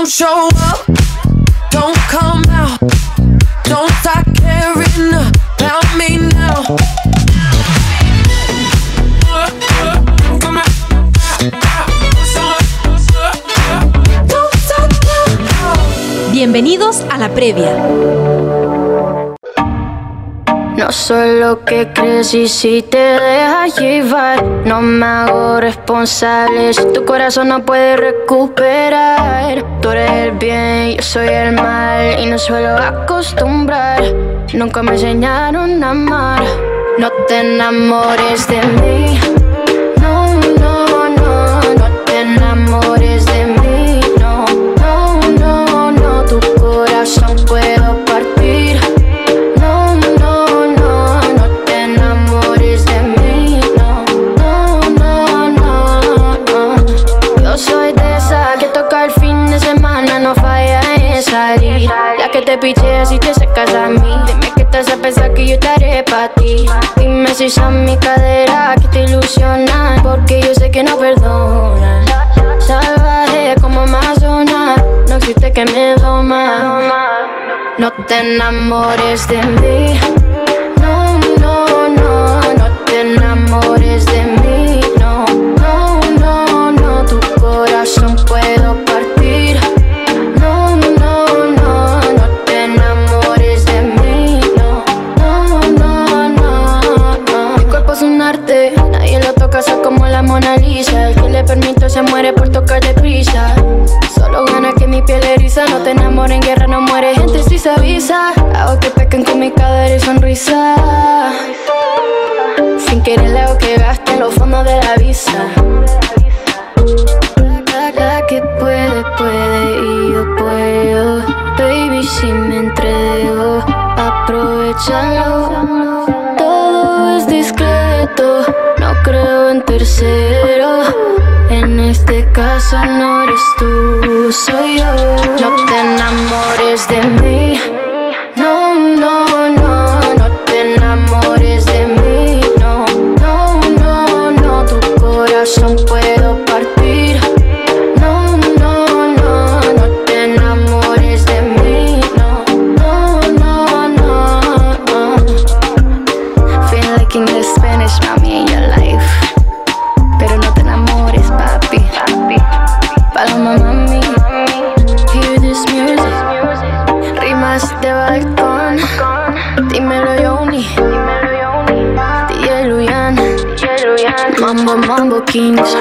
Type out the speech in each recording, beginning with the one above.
Don't show up, don't come out, don't start caring about me now. Bienvenidos a la previa. Soy lo que crees y si te dejas llevar, no me hago responsable si tu corazón no puede recuperar. Tú eres el bien, yo soy el mal y no suelo acostumbrar. Nunca me enseñaron a amar. No te enamores de mí. Picheas y te secas a mí. Dime que te hace pensar que yo estaré para ti. Dime si son mi cadera que te ilusionan, porque yo sé que no perdonan. Salvaje como Amazona, no existe que me doma. No te enamores de mí. No, no, no, no te enamores de mí. Soy como la Mona Lisa. El que le permito se muere por tocar deprisa. Solo gana que mi piel eriza. No te enamores en guerra, no muere gente si se avisa. Hago que pequen con mi cadera y sonrisa. Sin querer le hago que gaste en los fondos de la visa. La que puede, puede y yo puedo. Baby, si me entrego, aprovechalo. Tercero. En este caso no eres tú, soy yo. No te enamores de mí. No, no, Mambo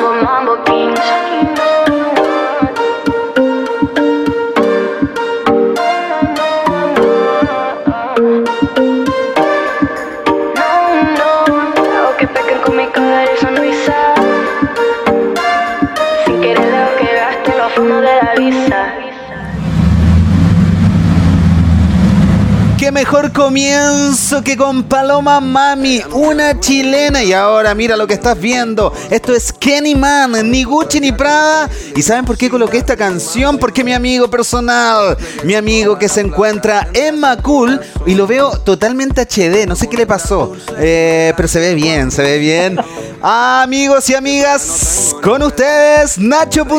mejor comienzo que con Paloma Mami, una chilena. Y ahora mira lo que estás viendo. Esto es Kenny Man, ni Gucci ni Prada. ¿Y saben por qué coloqué esta canción? Porque mi amigo personal, mi amigo que se encuentra en Macul y lo veo totalmente HD. No sé qué le pasó, eh, pero se ve bien, se ve bien. Amigos y amigas, con ustedes, Nacho.cl.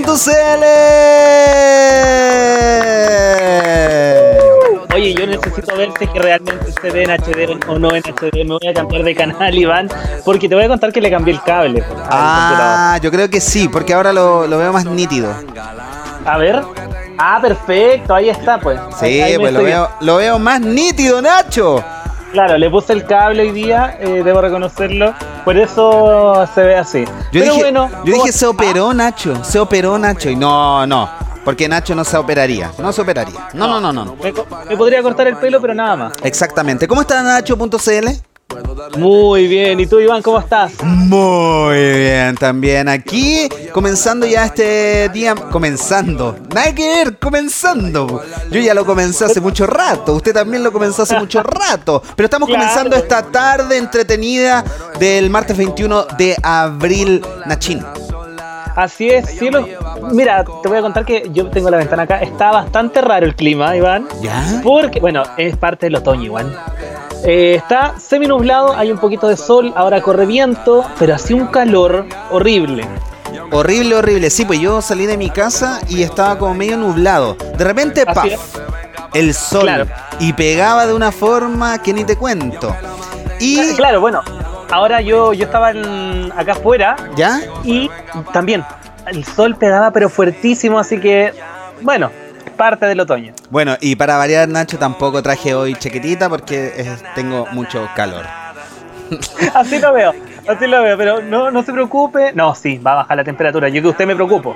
Oye, yo necesito ver si es que realmente se ve en HD o no en HD. Me voy a cambiar de canal, Iván, porque te voy a contar que le cambié el cable. Ah, yo creo que sí, porque ahora lo, lo veo más nítido. A ver. Ah, perfecto, ahí está, pues. Sí, Ahí- ahí me pues lo veo, lo veo más nítido, Nacho. Claro, le puse el cable hoy día, eh, debo reconocerlo. Por eso se ve así. Yo Pero dije, bueno, yo ¿cómo- dije se operó Nacho, se operó Nacho y no, no, porque Nacho no se operaría, no se operaría. No, no, no, no. Me, podría cortar el pelo, pero nada más. Exactamente. ¿Cómo está Nacho.cl? Muy bien. ¿Y tú, Iván, cómo estás? Muy bien, también aquí comenzando ya este día, comenzando, nada que ver, comenzando. Yo ya lo comencé hace mucho rato, usted también lo comenzó hace mucho rato, pero estamos Claro. comenzando esta tarde entretenida del martes 21 de abril, Nachín. Así es, cielo. Mira, te voy a contar que yo tengo la ventana acá. Está bastante raro el clima, Iván. ¿Ya? Porque, bueno, es parte del otoño, Iván. Eh, está semi nublado, hay un poquito de sol, ahora corre viento, pero así un calor horrible. Horrible, horrible. Sí, pues yo salí de mi casa y estaba como medio nublado. De repente, ¡paf! El sol. Claro. Y pegaba de una forma que ni te cuento. Y. Claro, bueno, ahora yo, yo estaba en- acá afuera ¿Ya? y también el sol pegaba pero fuertísimo, así que, bueno, parte del otoño. Bueno, y para variar, Nacho, tampoco traje hoy chaquetita porque eh, tengo mucho calor. Así lo veo, así lo veo, pero no, no se preocupe. No, sí, va a bajar la temperatura. Yo que usted me preocupo.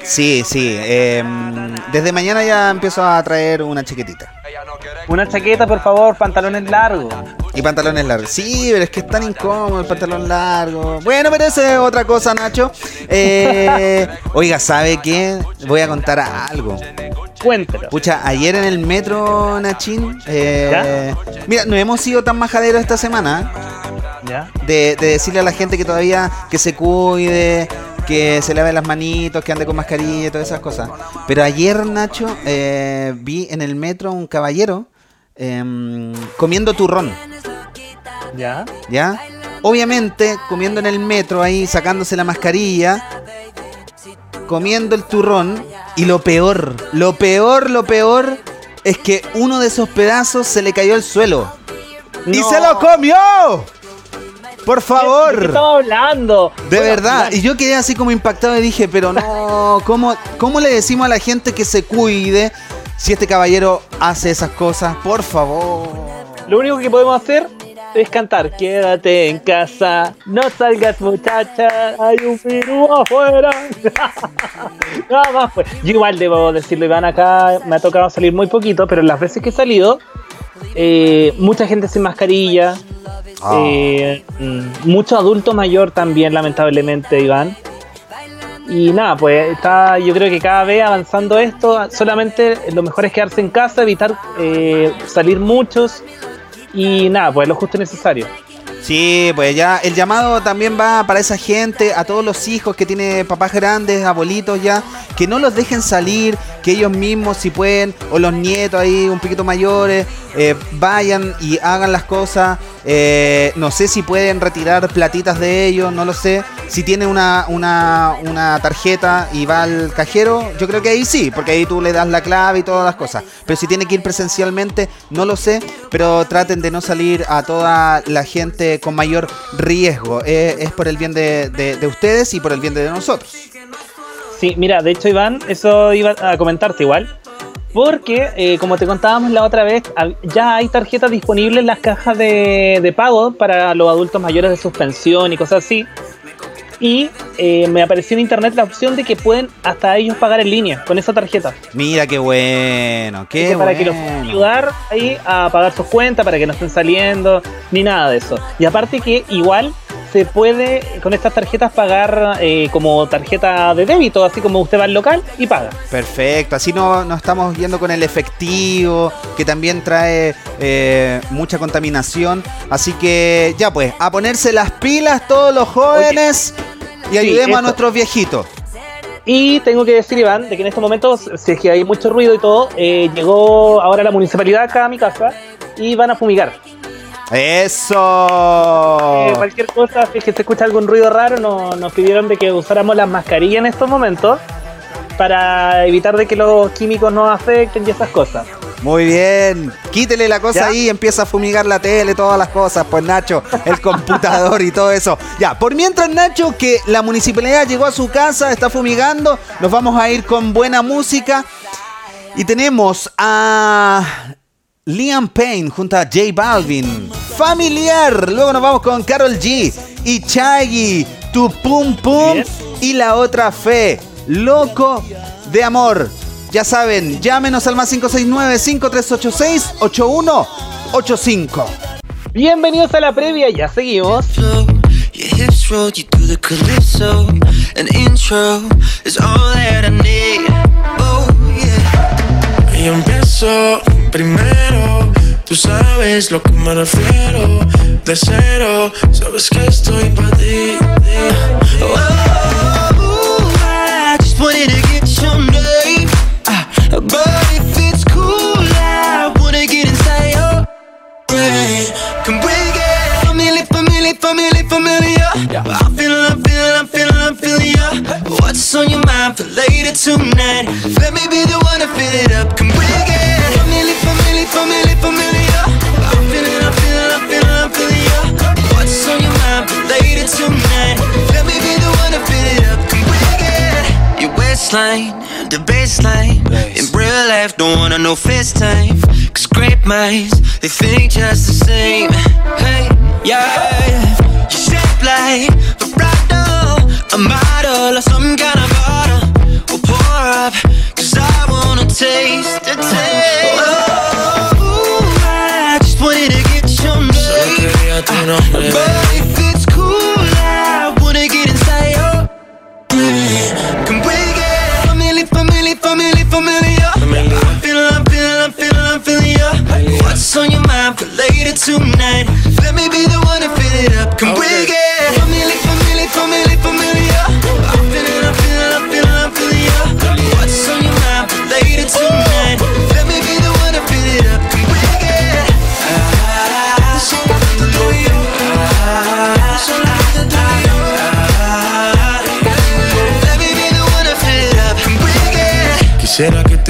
Sí, sí. eh, desde mañana ya empiezo a traer una chaquetita. Una chaqueta, por favor, pantalones largos. Y pantalones largos. Sí, pero es que es tan incómodo el pantalón largo. Bueno, pero esa es otra cosa, Nacho. Eh, oiga, ¿sabe qué? Voy a contar algo. Cuéntelo. Pucha, ayer en el metro, Nachín. eh, mira, no hemos sido tan majaderos esta semana. ¿Ya? De, de decirle a la gente que todavía que se cuide, que se lave las manitos, que ande con mascarilla y todas esas cosas. Pero ayer, Nacho, eh, vi en el metro un caballero em, comiendo turrón. ¿Ya? ¿Ya? Obviamente, comiendo en el metro ahí, sacándose la mascarilla, comiendo el turrón, y lo peor, lo peor, lo peor, es que uno de esos pedazos se le cayó al suelo. ¡Y No. se lo comió! Por ¿De qué favor. estamos hablando? De Bueno, verdad, y yo quedé así como impactado y dije, pero no, ¿cómo, ¿cómo le decimos a la gente que se cuide si este caballero hace esas cosas? Por favor. Lo único que podemos hacer es cantar. Quédate en casa, no salgas muchacha, hay un virus afuera. Nada más pues. Yo igual debo decirlo, Iván, acá me ha tocado salir muy poquito, pero las veces que he salido, eh, mucha gente sin mascarilla, Ah. eh, mm, mucho adulto mayor también, lamentablemente, Iván. Y nada, pues está, yo creo que cada vez avanzando esto, solamente lo mejor es quedarse en casa, evitar eh, salir muchos y nada, pues lo justo y necesario. Sí, pues ya el llamado también va para esa gente, a todos los hijos que tiene papás grandes, abuelitos ya, que no los dejen salir, que ellos mismos si pueden, o los nietos ahí un poquito mayores, eh, vayan y hagan las cosas. Eh, no sé si pueden retirar platitas de ellos, no lo sé. Si tiene una, una, una tarjeta y va al cajero, yo creo que ahí sí, porque ahí tú le das la clave y todas las cosas. Pero si tiene que ir presencialmente, no lo sé, pero traten de no salir a toda la gente con mayor riesgo. Eh, es por el bien de, de- de ustedes y por el bien de nosotros. Sí, mira, de hecho, Iván, eso iba a comentarte igual. Porque, eh, como te contábamos la otra vez, ya hay tarjetas disponibles en las cajas de, de pago para los adultos mayores de suspensión y cosas así. Y eh, me apareció en internet la opción de que pueden hasta ellos pagar en línea con esa tarjeta. Mira qué bueno, qué para que los puedan ayudar ahí a pagar sus cuentas, para que no estén saliendo, ni nada de eso. Y aparte que igual se puede con estas tarjetas pagar eh, como tarjeta de débito, así como usted va al local y paga. Perfecto, así no, no estamos yendo con el efectivo, que también trae eh, mucha contaminación. Así que ya pues, a ponerse las pilas todos los jóvenes y Sí, ayudemos a nuestros viejitos. Y tengo que decir, Iván, de que en estos momentos, si es que hay mucho ruido y todo, eh, llegó ahora la municipalidad acá a mi casa y van a fumigar. ¡Eso! Eh, cualquier cosa, si es que se escucha algún ruido raro, no- nos pidieron de que usáramos las mascarillas en estos momentos para evitar de que los químicos nos afecten y esas cosas. Muy bien. Quítele la cosa ¿Ya? ahí y empieza a fumigar la tele, todas las cosas, pues Nacho, el computador y todo eso. Ya, por mientras Nacho, que la municipalidad llegó a su casa, está fumigando, nos vamos a ir con buena música. Y tenemos a Liam Payne junto a J Balvin. Familiar. Luego nos vamos con Carol G y Chaggy, Tu Pum Pum y la otra fe. Loco de amor. Ya saben, llámenos al más 569-5386-8185. Bienvenidos a la previa, ya seguimos. flow. Your hips roll, you do the calypso. An intro is all that I need. Yeah. Y empiezo primero, tú sabes lo que me refiero. De cero, sabes que estoy para ti. Oh, I just wanted to get your name. Ah, but if it's cool, I wanna get inside your brain. Can we get familiar? I'm feeling, I'm feeling, I'm feeling, I'm feeling ya. it tonight. Let me be the one to fill it up. Come bring it. Family, family, family, familiar. I'm feeling, I'm feeling, I'm feeling, I'm feeling ya. What's on your mind? Later tonight. Let me be the one to fill it up. Come bring it. Your waistline, the baseline. In real life, don't wanna know FaceTime. Cause great minds, they think just the same. Hey, yeah.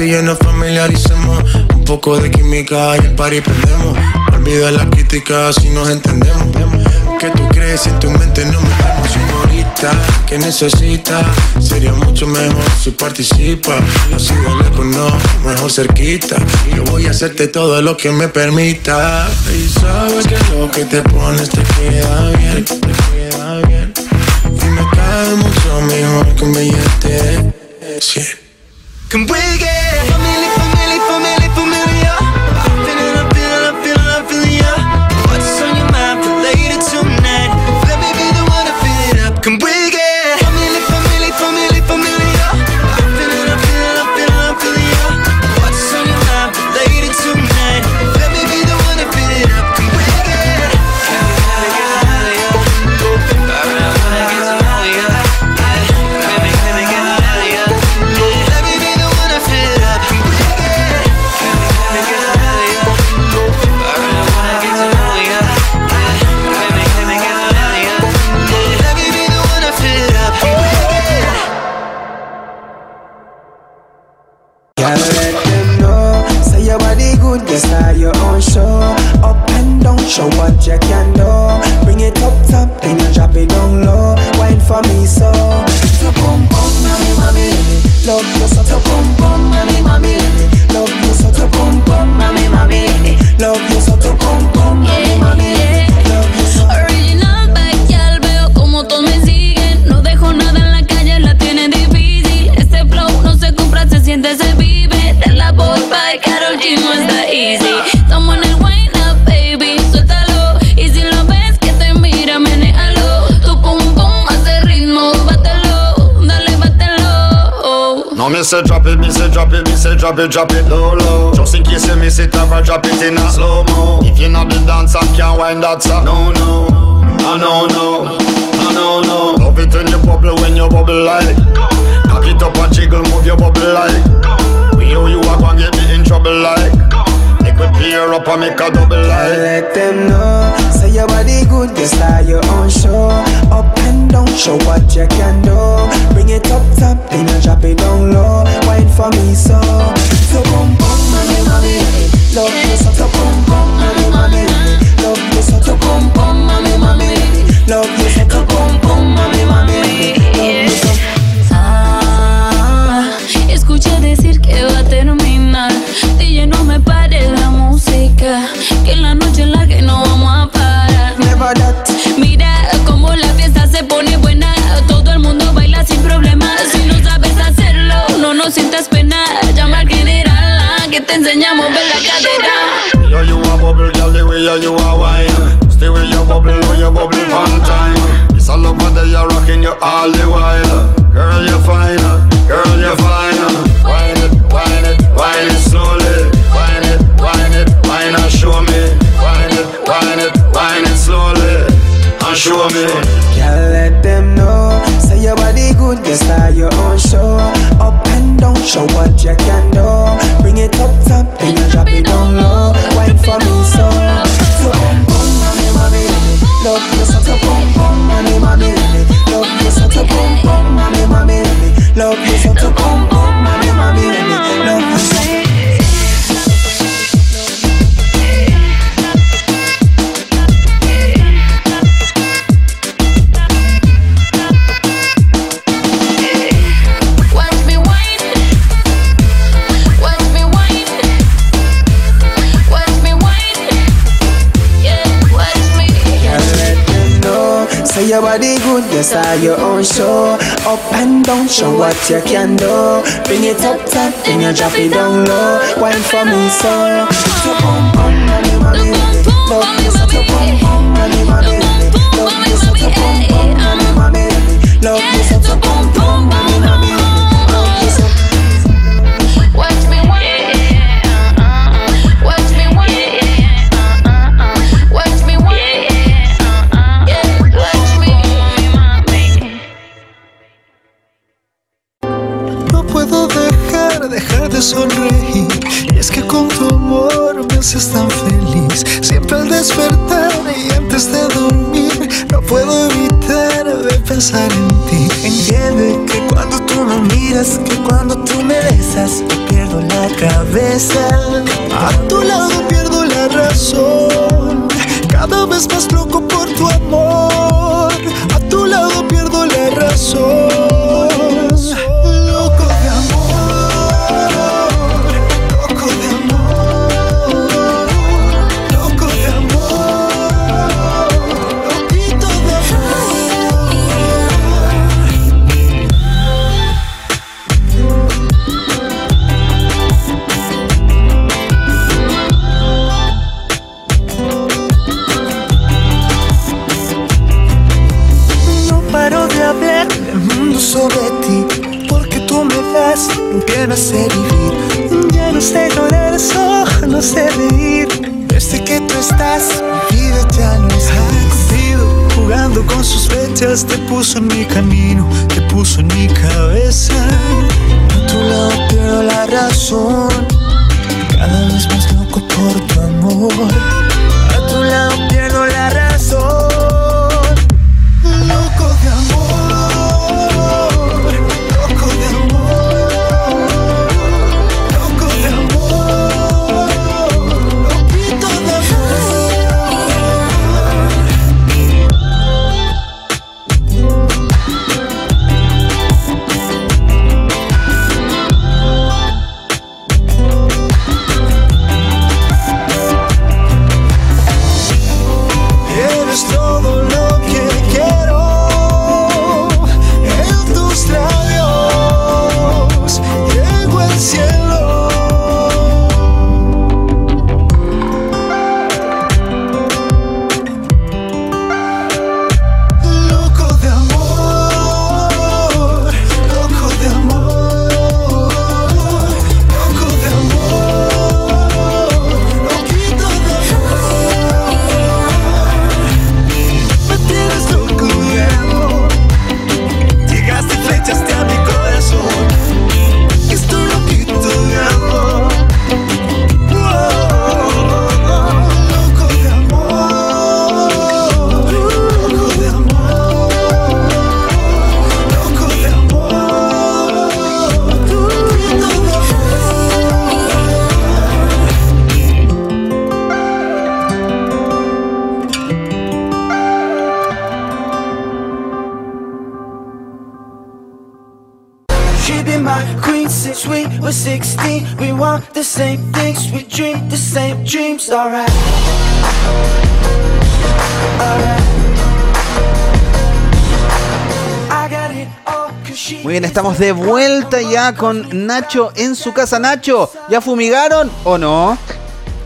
Y nos familiaricemos Un poco de química y el party prendemos Olvida la crítica si nos entendemos ¿Qué tú crees si en tu mente no metemos señorita? ¿Qué necesitas? Sería mucho mejor si participa Así de lejos no, mejor cerquita Yo voy a hacerte todo lo que me permita Y sabes que lo que te pones te queda bien Te queda bien Y me cae mucho mejor que un billete Cien. Come bring it. Mommy. Love you so. Ah, escuché decir que va a terminar. DJ, no me pare la música. Que la noche es la que no vamos a parar. Never that. Mira cómo la fiesta se pone buena. Todo el mundo baila sin problemas. Si no sabes hacerlo, no nos sientas pena. Llama al general ah, que te enseñamos a ver la cadera. Yo, you a bubble, girl, the way you, you a wine. Stay with your bubble, know you bubble one time. It's all over there, you're rocking you all the while. Girl, you're fine, girl, you're fine. Wine it, wine it, wine it slowly. Wine it, wine it, wine and show me. Wine it, wine it, wine it slowly. And show me. Girl, let them know. Say your body good, just start your own show. Up and down, show what you can do. Bring it up top, then you drop it down low. Wine for me, so. Love you such a boom boom, mommy, mommy, really. Love you such a boom boom, mommy, mommy, really. Love you such a boom boom, mommy, mommy, really. Love your body good, yes, are your own show. Up and down, show what you can do. Bring it up top, then you drop it down low. Wine for me, so. So bum bum, mommy, mommy, love me, so to bum bum, mommy, mommy, love me, so to bum bum, mommy, mommy, love me, so vuelta ya con Nacho en su casa. Nacho, ¿ya fumigaron o no?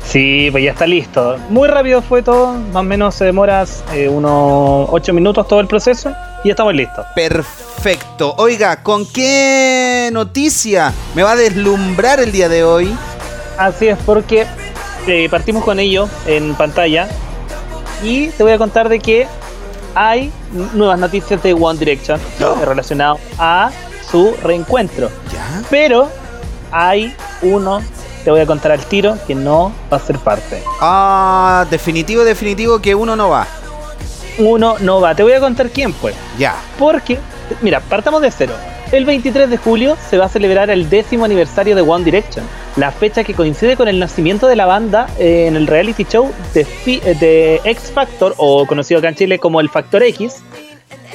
Sí, pues ya está listo. Muy rápido fue todo, más o menos se demora eh, unos 8 minutos todo el proceso y ya estamos listos. Perfecto. Oiga, ¿con qué noticia me va a deslumbrar el día de hoy? Así es, porque eh, partimos con ello en pantalla y te voy a contar de que hay nuevas noticias de One Direction eh, relacionado a su reencuentro. ¿Ya? Pero hay uno, te voy a contar al tiro, que no va a ser parte. Ah, definitivo, definitivo que uno no va. Uno no va. Te voy a contar quién fue. Ya. Porque, mira, partamos de cero. El 23 de julio se va a celebrar el décimo aniversario de One Direction, la fecha que coincide con el nacimiento de la banda eh, en el reality show de, eh, de X Factor, o conocido acá en Chile como el Factor X.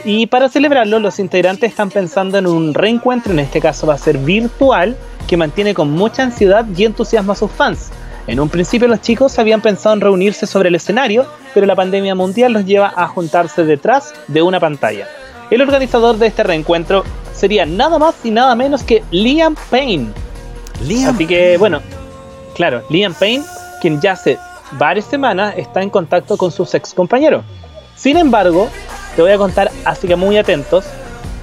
Y para celebrarlo, los integrantes están pensando en un reencuentro, en este caso va a ser virtual, que mantiene con mucha ansiedad y entusiasmo a sus fans. En un principio los chicos habían pensado en reunirse sobre el escenario, pero la pandemia mundial los lleva a juntarse detrás de una pantalla. El organizador de este reencuentro sería nada más y nada menos que Liam Payne. Liam. Así que, bueno, claro, Liam Payne, quien ya hace varias semanas está en contacto con sus ex compañeros. Sin embargo, te voy a contar, así que muy atentos,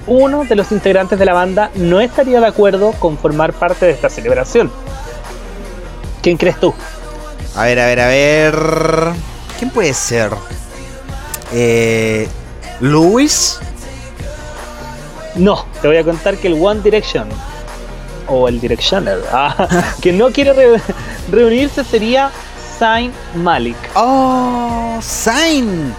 uno de los integrantes de la banda no estaría de acuerdo con formar parte de esta celebración. ¿Quién crees tú? A ver, a ver, a ver. ¿Quién puede ser? Eh, ¿Luis? No, te voy a contar que el One Direction o el Directioner ah, que no quiere re- reunirse sería Zayn Malik. ¡Oh! ¡Zayn!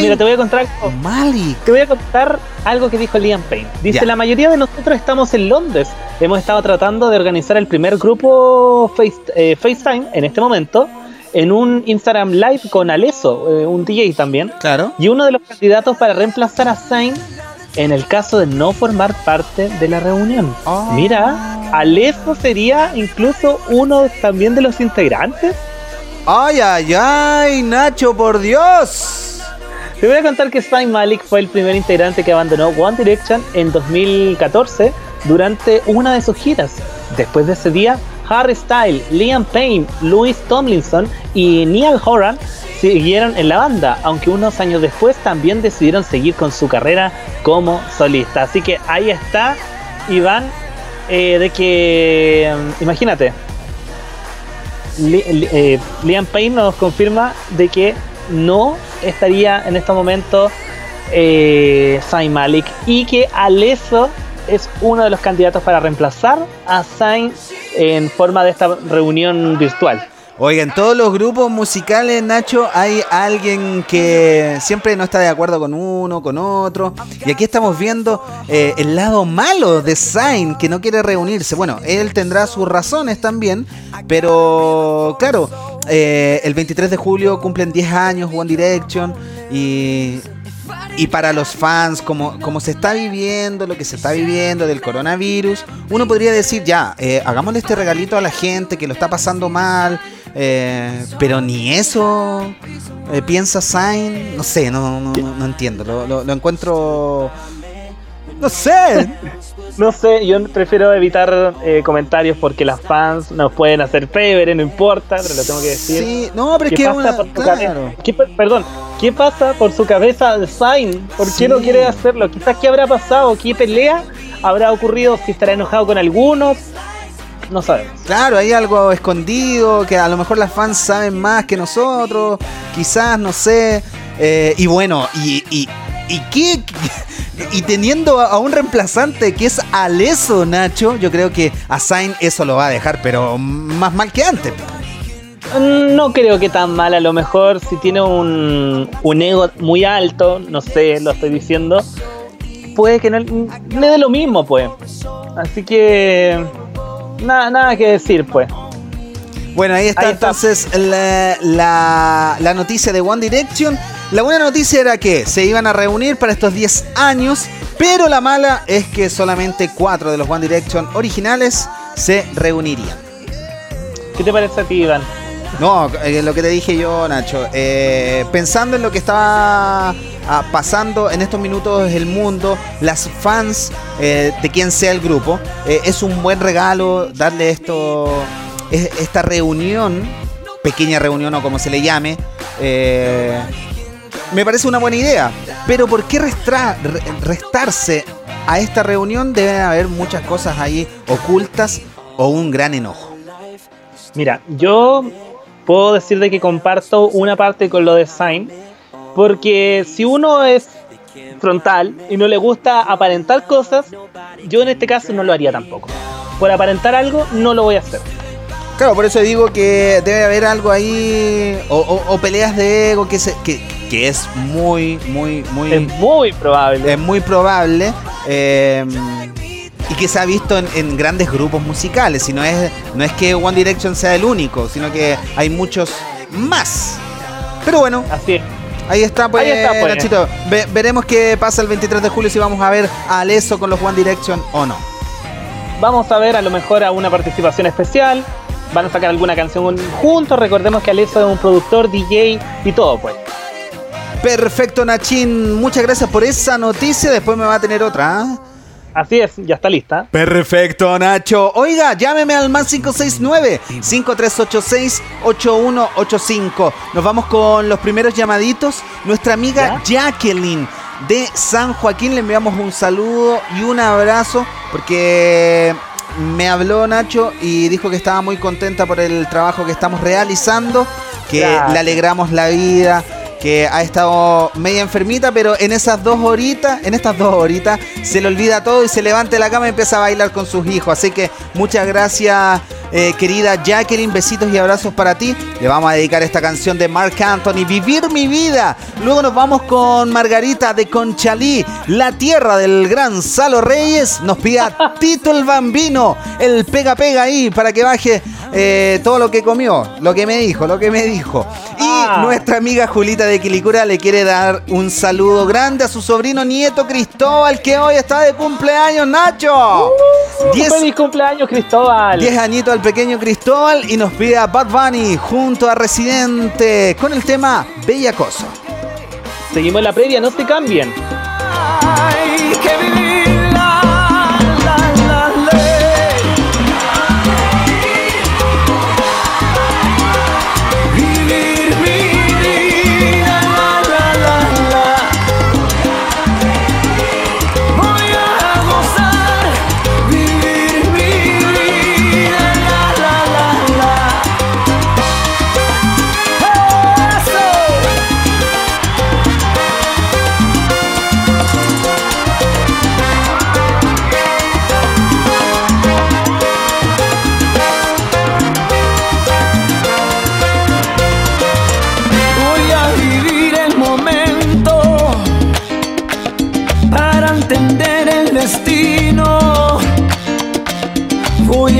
Mira, te voy a contar algo. Malik. Te voy a contar algo que dijo Liam Payne. Dice, Ya. la mayoría de nosotros estamos en Londres. Hemos estado tratando de organizar el primer grupo Face, eh, FaceTime en este momento en un Instagram Live con Aleso, eh, un DJ también. Claro. Y uno de los candidatos para reemplazar a Zayn en el caso de no formar parte de la reunión. Oh. Mira, Aleso sería incluso uno también de los integrantes. ¡Ay, ay, ay! ¡Nacho, por Dios! Te voy a contar que Zayn Malik fue el primer integrante que abandonó One Direction en 2014 durante una de sus giras. Después de ese día, Harry Styles, Liam Payne, Louis Tomlinson y Neil Horan siguieron en la banda, aunque unos años después también decidieron seguir con su carrera como solista. Así que ahí está, Iván, eh, de que, mm, imagínate, eh, Liam Payne nos confirma de que no estaría en estos momentos eh, Malik y que Aleso es uno de los candidatos para reemplazar a Zayn en forma de esta reunión virtual. Oigan, en todos los grupos musicales, Nacho, hay alguien que siempre no está de acuerdo con uno, con otro. Y aquí estamos viendo eh, el lado malo de Zayn, que no quiere reunirse. Bueno, él tendrá sus razones también, pero claro, eh, el 23 de julio cumplen 10 años One Direction y... Y para los fans, como, se está viviendo, lo que se está viviendo del coronavirus, uno podría decir, ya, eh, hagámosle este regalito a la gente que lo está pasando mal, eh, pero ni eso eh, piensa Zayn, no sé, no, no, no- no entiendo, lo- lo encuentro, no sé, No sé, yo prefiero evitar eh, comentarios porque las fans nos pueden hacer pebre, no importa, pero lo tengo que decir. sí, no, pero es ¿Qué que pasa una, por su cabeza? ¿Qué perdón, ¿qué pasa por su cabeza de Zayn? ¿Por Sí. qué no quiere hacerlo? Quizás qué habrá pasado, qué pelea habrá ocurrido, si estará enojado con algunos, no sabemos. Claro, hay algo escondido que a lo mejor las fans saben más que nosotros, quizás, no sé. eh, y bueno, y, y, y qué. Y teniendo a un reemplazante que es Aleso, Nacho, yo creo que a Zayn eso lo va a dejar, pero más mal que antes. No creo que tan mal, a lo mejor si tiene un, un ego muy alto, no sé, lo estoy diciendo, puede que no le dé lo mismo, pues. Así que nada, nada que decir, pues. Bueno, ahí está Ahí está. entonces la, la- la noticia de One Direction. La buena noticia era que se iban a reunir para estos 10 años, pero la mala es que solamente 4 de los One Direction originales se reunirían. ¿Qué te parece a ti, Iván? No, eh, lo que te dije yo, Nacho. eh, pensando en lo que está ah, pasando en estos minutos el mundo, las fans eh, de quien sea el grupo, es un buen regalo darle esto, es- esta reunión, pequeña reunión o como se le llame. Me parece una buena idea. Pero ¿por qué restra- re- restarse a esta reunión? Deben haber muchas cosas ahí ocultas o un gran enojo. Mira, yo puedo decir de que comparto una parte con lo de Zayn, porque si uno es frontal y no le gusta aparentar cosas, yo en este caso no lo haría tampoco. Por aparentar algo, no lo voy a hacer. Claro, por eso digo que debe haber algo ahí, o, o- o peleas de ego que, se, que, que es muy, muy, muy, Es muy probable. es muy probable. eh, y que se ha visto en, en grandes grupos musicales. Y no es, no es que One Direction sea el único, sino que hay muchos más. Pero bueno, Así es. ahí está, pues, Ahí está, pues. Nachito. Ve- veremos qué pasa el 23 de julio si vamos a ver a Aleso con los One Direction o no. Vamos a ver a lo mejor a una participación especial. van a sacar alguna canción juntos. Recordemos que Alesso es un productor, DJ y todo, pues. Perfecto, Nachín. Muchas gracias por esa noticia. Después me va a tener otra. ¿ah? Así es, ya está lista. Perfecto, Nacho. Oiga, llámeme al más 569-5386-8185. Nos vamos con los primeros llamaditos. Nuestra amiga Jacqueline de San Joaquín le enviamos un saludo y un abrazo porque me habló Nacho y dijo que estaba muy contenta por el trabajo que estamos realizando, que Gracias. le alegramos la vida, que ha estado media enfermita, pero en esas dos horitas, en estas dos horitas, se le olvida todo y se levanta de la cama y empieza a bailar con sus hijos. Así que muchas gracias, eh, querida Jacqueline, besitos y abrazos para ti. Le vamos a dedicar esta canción de Mark Anthony, Vivir mi vida. Luego nos vamos con Margarita de Conchalí, la tierra del gran Salo Reyes. Nos pide a Tito el Bambino, el pega pega ahí para que baje eh, todo lo que comió, lo que me dijo, lo que me dijo. Y Ah. nuestra amiga Julita de Quilicura le quiere dar un saludo grande a su sobrino nieto Cristóbal, que hoy está de cumpleaños, Nacho. Diez- ¡Feliz cumpleaños, Cristóbal! 10 añitos al pequeño Cristóbal y nos pide a Bad Bunny junto a Residente con el tema Bella Cosa. Seguimos en la previa, no se cambien. Hay que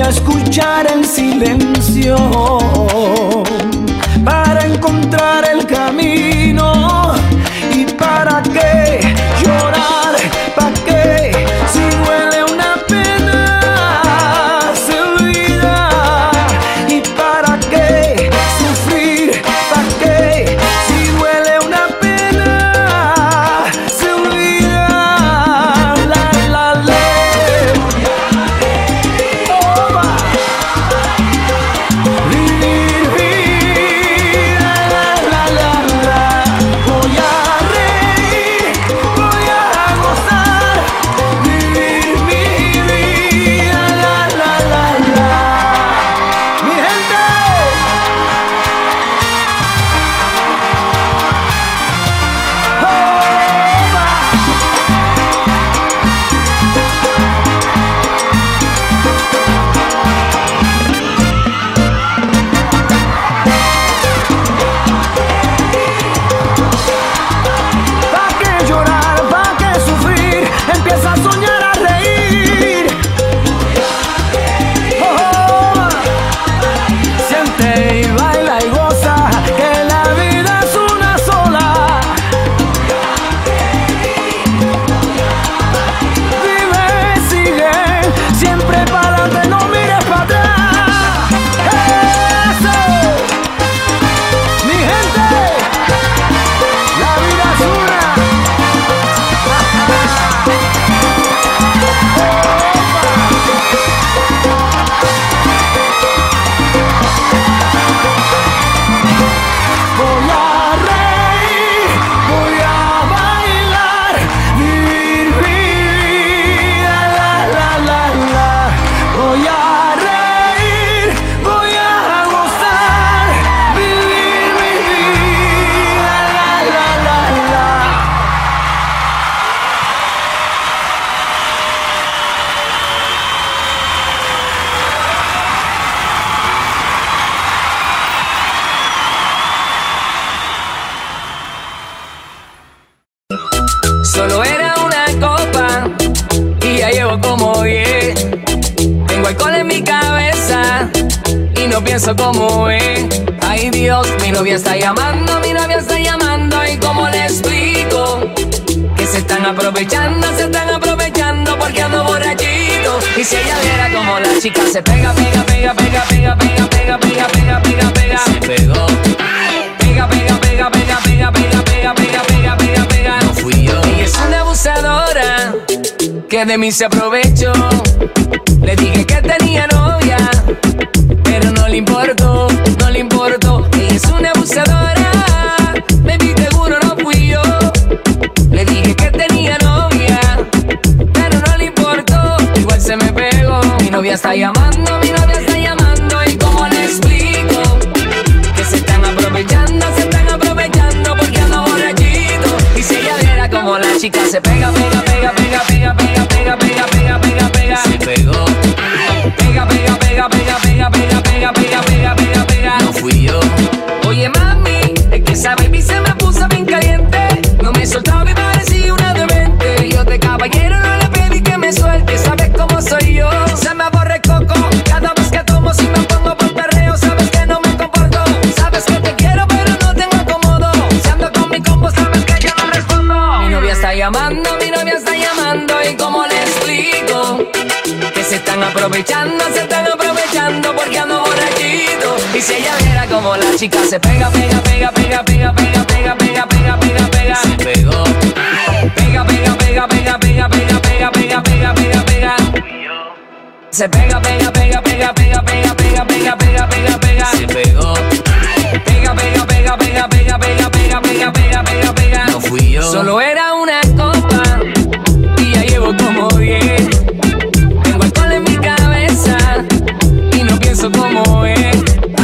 Escuchar el silencio para encontrar Веселимся, бро está llamando, mi novia está llamando. ¿Y cómo le explico? Que se están aprovechando, se están aprovechando porque ando borrachito. Y si ella viera como la chica se pega, pega, pega, pega, pega, pega, pega, pega, pega, pega, pega. Se pegó. Pega, pega, pega, pega, pega, pega, pega, pega, pega, pega, pega. Se pega, pega, pega, pega, pega, pega, pega, pega, pega, pega, pega. Se pegó. Pega, pega, pega, pega, pega, pega, pega, pega, pega, pega, pega. No fui yo. Solo era una copa y ya llevo como diez. Tengo alcohol en mi cabeza y no pienso como es.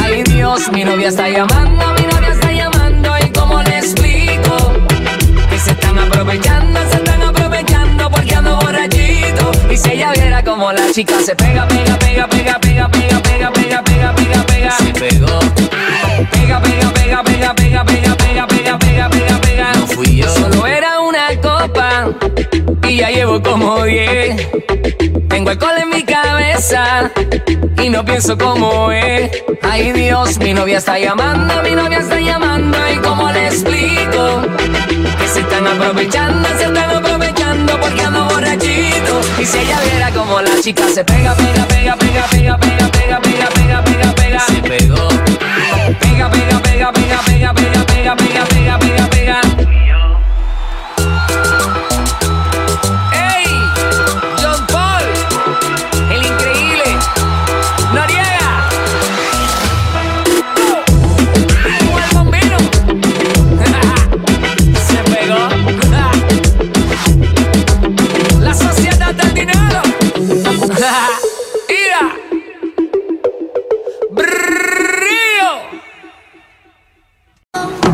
Ay Dios, mi novia está llamando, mi novia está llamando y cómo le explico que se están aprovechando, se están aprovechando porque ando borrachito. Y si ella viera como la chica se pega, pega, pega, pega, pega, pega, pega, pega, pega, pega, pega, se pegó. Pega, pega, pega, pega, pega, pega, pega, pega, pega, pega, pega. No fui yo. Solo era una copa y ya llevo como diez. Tengo alcohol en mi cabeza y no pienso como es. Ay Dios, mi novia está llamando, mi novia está llamando y cómo le explico que se están aprovechando, se están aprovechando porque ando borrachito. Y si ella viera como la chica se pega, pega, pega, pega, pega, pega, pega, pega, pega, pega, pega, se pegó. Pega, pega, pega, pega, pega, pega, pega, pega, pega, pega, pega.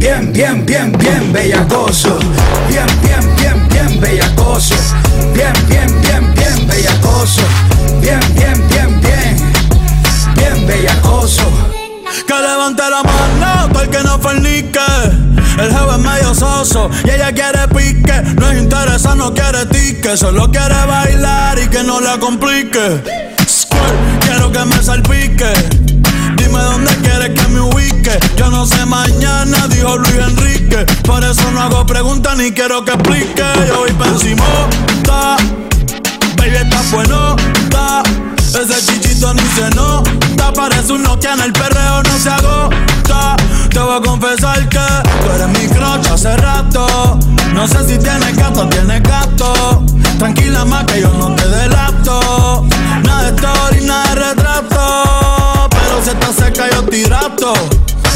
Bien, bien, bien, bien bellacoso. Bien, bien, bien, bien bellacoso. Bien, bien, bien, bien bellacoso. Bien, bien, bien, bien. Bien bellacoso. Que levante la mano, todo el que no fornique. El jefe es medio soso y ella quiere pique. No es interesa, no quiere tique. Solo quiere bailar y que no la complique. Squirt, quiero que me salpique. Dime dónde quieres que Yo no sé mañana, dijo Luis Enrique. Por eso no hago preguntas ni quiero que explique. Yo voy pa' encima, Baby, está bueno, está. Ese chichito ni se nota. Parece un Nokia en el perreo, no se agota. Te voy a confesar que tú eres mi crocha hace rato. No sé si tienes gato o tienes gato. Tranquila más que yo no te delato. Nada de story, nada de retrato. Pero si estás seca yo te hidrato.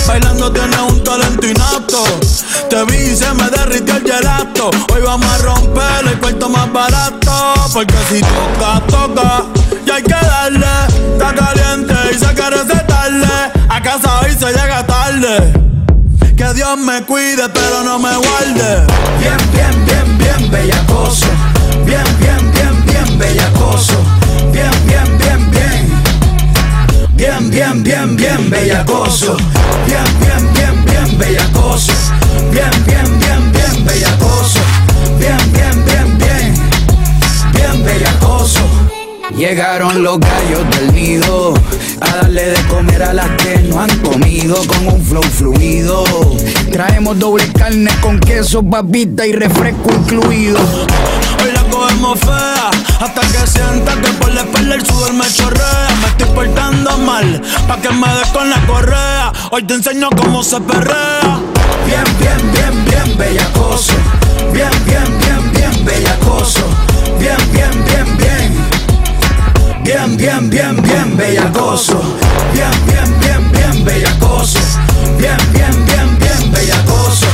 Bailando tienes un talento innato. Te vi y se me derritió el gelato. Hoy vamos a romper el cuarto más barato. Porque si toca, toca. Y hay que darle. Está caliente y se quiere tarde. A casa hoy se llega tarde. Que Dios me cuide, pero no me guarde. Bien, bien, bien, bien, bellacoso. Bien, bien, bien, bien, bellacoso. Bien, bien, bien. Bien, bien, bien, bien, bellacoso. Bien, bien, bien, bien, bellacoso. Bien, bien, bien, bien, bellacoso. Bien, bien, bien, bien. Bien, bellacoso. Llegaron los gallos del nido a darle de comer a las que no han comido con un flow fluido. Traemos doble carne con queso, babita y refresco incluido. Cogemos fea hasta que sienta que por la espalda el sudor me chorrea. Me estoy portando mal pa' que me des con la correa. Hoy te enseño cómo se perrea. Bien, bien, bien, bien, bellacoso. Bien, bien, bien, bien, bellacoso. Bien, bien, bien, bien. Bien, bien, bien, bien, bellacoso. Bien, bien, bien, bien, bellacoso. Bien, bien, bien, bien, bellacoso.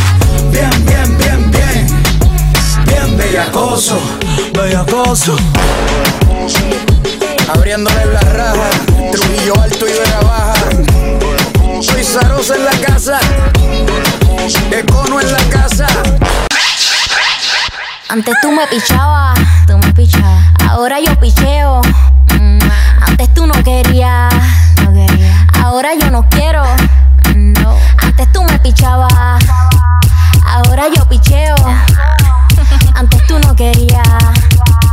Bien. Bien, bellacoso. Bellacoso. Abriéndole la raja. Trujillo alto y vera baja. Soy Zarosa en la casa. Econo en la casa. Antes tú me pichabas, tú me pichabas. Ahora yo picheo. Mm, Antes tú no querías, no quería. Ahora yo no quiero. No. Antes tú me pichabas. Ahora yo picheo. Antes tú no querías.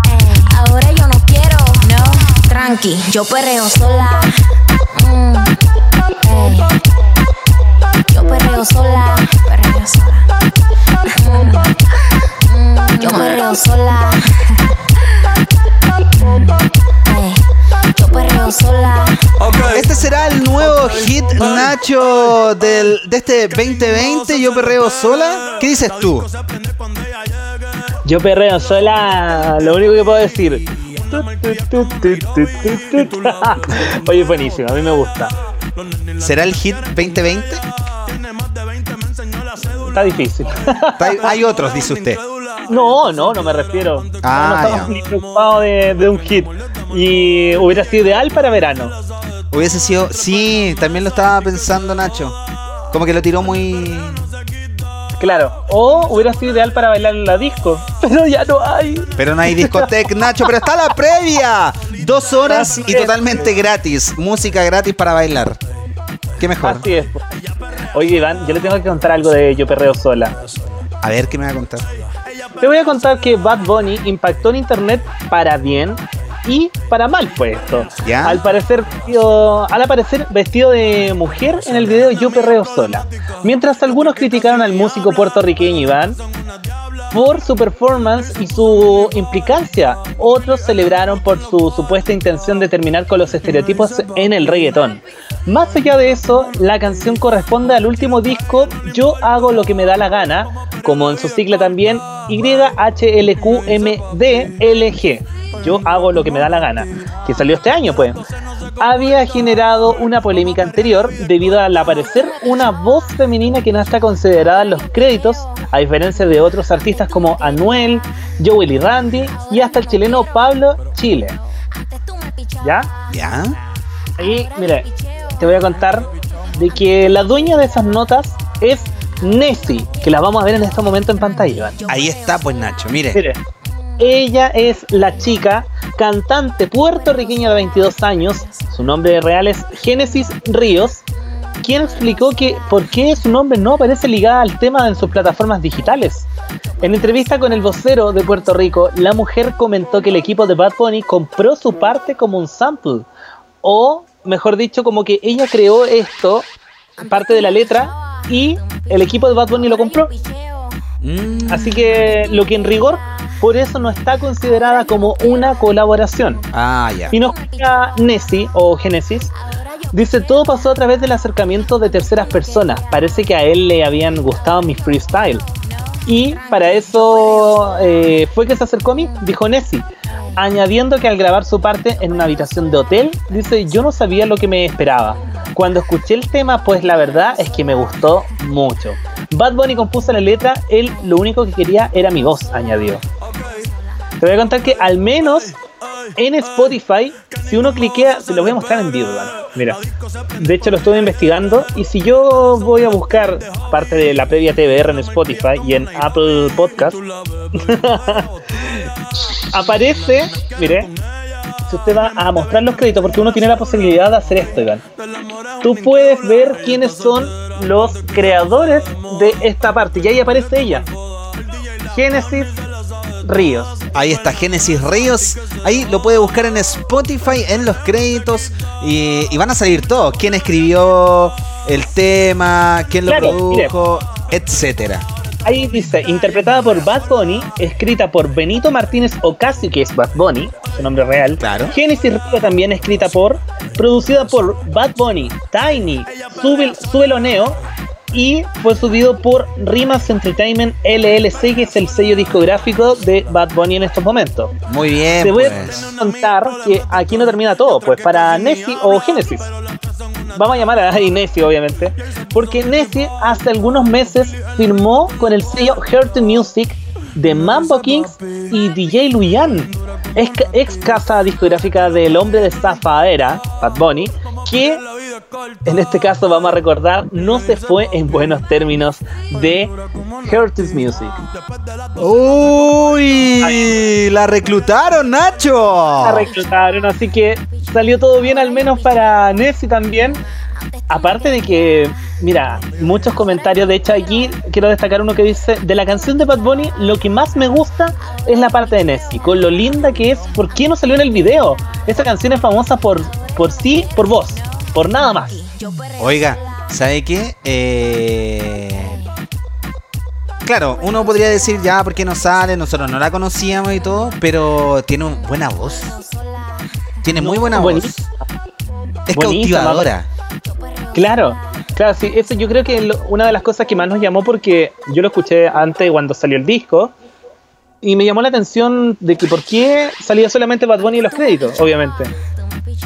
Ey, Ahora yo no quiero. No. Tranqui, yo perreo sola. Mm, ey. Yo perreo sola. Perreo sola. Mm, mm, Yo perreo sola. Ey, Yo perreo sola. Este será el nuevo hit Nacho del, de este 2020, Yo Perreo Sola. ¿Qué dices tú? Yo perreo sola, lo único que puedo decir. Oye, buenísimo, a mí me gusta. ¿Será el hit 2020? Está difícil. Hay- otros, dice usted. No, no, no me refiero. Ah, no estamos ni preocupados de, de un hit. Y hubiera sido ideal para verano. Hubiese sido. Sí, también lo estaba pensando Nacho. Como que lo tiró muy. Claro. O hubiera sido ideal para bailar en la disco. Pero ya no hay. Pero no hay discoteca, Nacho, pero está la previa. Dos horas Así y es. totalmente gratis. Música gratis para bailar. ¿Qué mejor? Así es. Oye, Iván, yo le tengo que contar algo de Yo Perreo Sola. A ver, ¿qué me va a contar? Te voy a contar que Bad Bunny impactó en internet para bien y para mal fue esto. ¿Ya? Al parecer vestido, al aparecer vestido de mujer en el video Yo Perreo Sola. Mientras algunos criticaron al músico puertorriqueño Iván por su performance y su implicancia, otros celebraron por su supuesta intención de terminar con los estereotipos en el reggaetón. Más allá de eso, la canción corresponde al último disco Yo hago lo que me da la gana, como en su sigla también YHLQMDLG. Yo hago lo que me da la gana, que salió este año pues. Había generado una polémica anterior debido al aparecer una voz femenina que no está considerada en los créditos, a diferencia de otros artistas como Anuel, Joel y Randy y hasta el chileno Pablo Chile. ¿Ya? ¿Ya? Y mire, te voy a contar de que la dueña de esas notas es Nessie, que la vamos a ver en este momento en pantalla. Ahí está, pues Nacho, mire. Mire, ella es la chica cantante puertorriqueña de 22 años, su nombre real es Génesis Ríos, quien explicó que por qué su nombre no aparece ligada al tema en sus plataformas digitales. En entrevista con el vocero de Puerto Rico, la mujer comentó que el equipo de Bad Bunny compró su parte como un sample. o mejor dicho, como que ella creó esto, parte de la letra, y el equipo de Bad Bunny lo compró. Mm. Así que lo que en rigor, por eso no está considerada como una colaboración. Ah, ya. Y nos cuenta Nessie o Genesis. Dice, todo pasó a través del acercamiento de terceras personas. Parece que a él le habían gustado mi freestyle. Y para eso eh, fue que se acercó a mí, dijo Nessie. Añadiendo que al grabar su parte en una habitación de hotel, dice, yo no sabía lo que me esperaba. Cuando escuché el tema, pues la verdad es que me gustó mucho. Bad Bunny compuso la letra, él lo único que quería era mi voz, añadió. Te voy a contar que al menos en Spotify, si uno cliquea, se lo voy a mostrar en vivo, ¿vale? Mira, de hecho lo estuve investigando y si yo voy a buscar parte de la previa TBR en Spotify y en Apple Podcast, aparece, mire, si usted va a mostrar los créditos, porque uno tiene la posibilidad de hacer esto, Iván. Tú puedes ver quiénes son los creadores de esta parte y ahí aparece ella. Génesis Ríos. Ahí está Génesis Ríos. Ahí lo puede buscar en Spotify, en los créditos. Y, y van a salir todos. ¿Quién escribió el tema? ¿Quién lo Claro, produjo? Etcétera. Ahí dice, interpretada por Bad Bunny, escrita por Benito Martínez Ocasio, que es Bad Bunny, su nombre real. Claro. Génesis Río también escrita por, producida por Bad Bunny, Tiny, Sube- Súbelo Neo y fue subido por Rimas Entertainment LLC, que es el sello discográfico de Bad Bunny en estos momentos. Muy bien, Te voy pues. a contar que aquí no termina todo, pues para Nessie o Genesis. Vamos a llamar a Nessie, obviamente, porque Nessie hace algunos meses firmó con el sello Heart Music de Mambo Kings y DJ Luyan, ex, ex casa discográfica del hombre de Zafaera, Bad Bunny, que en este caso vamos a recordar no se fue en buenos términos de Hurtis Music. Uy, la reclutaron, Nacho. La reclutaron, así que salió todo bien al menos para Nessie también. Aparte de que, mira, muchos comentarios, de hecho aquí quiero destacar uno que dice, de la canción de Bad Bunny, lo que más me gusta es la parte de Nessie, con lo linda que es, ¿por qué no salió en el video? Esta canción es famosa por, por sí, por vos, por nada más. Oiga, ¿sabe qué? Eh... Claro, uno podría decir ya, ¿por qué no sale? Nosotros no la conocíamos y todo, pero tiene una buena voz. Tiene muy buena voz. Es cautivadora. Claro, claro, sí, eso yo creo que lo- una de las cosas que más nos llamó porque yo lo escuché antes cuando salió el disco y me llamó la atención de que por qué salía solamente Bad Bunny en los créditos, obviamente.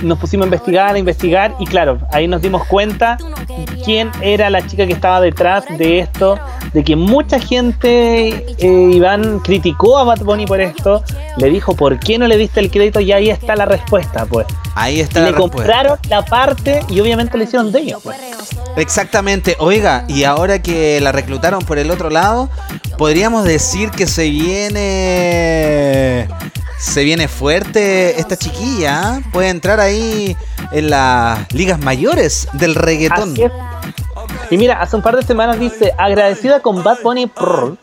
Nos pusimos a investigar, a investigar y claro, ahí nos dimos cuenta quién era la chica que estaba detrás de esto, de que mucha gente, eh, Iván, criticó a Bad Bunny por esto, le dijo, ¿por qué no le diste el crédito? Y ahí está la respuesta, pues. Ahí está la le respuesta. compraron la parte y obviamente le hicieron de ellos. pues. Exactamente. Oiga, y ahora que la reclutaron por el otro lado, podríamos decir que se viene. Se viene fuerte esta chiquilla. ¿eh? Puede entrar ahí en las ligas mayores del reggaetón. Y mira, hace un par de semanas dice, agradecida con Bad Bunny por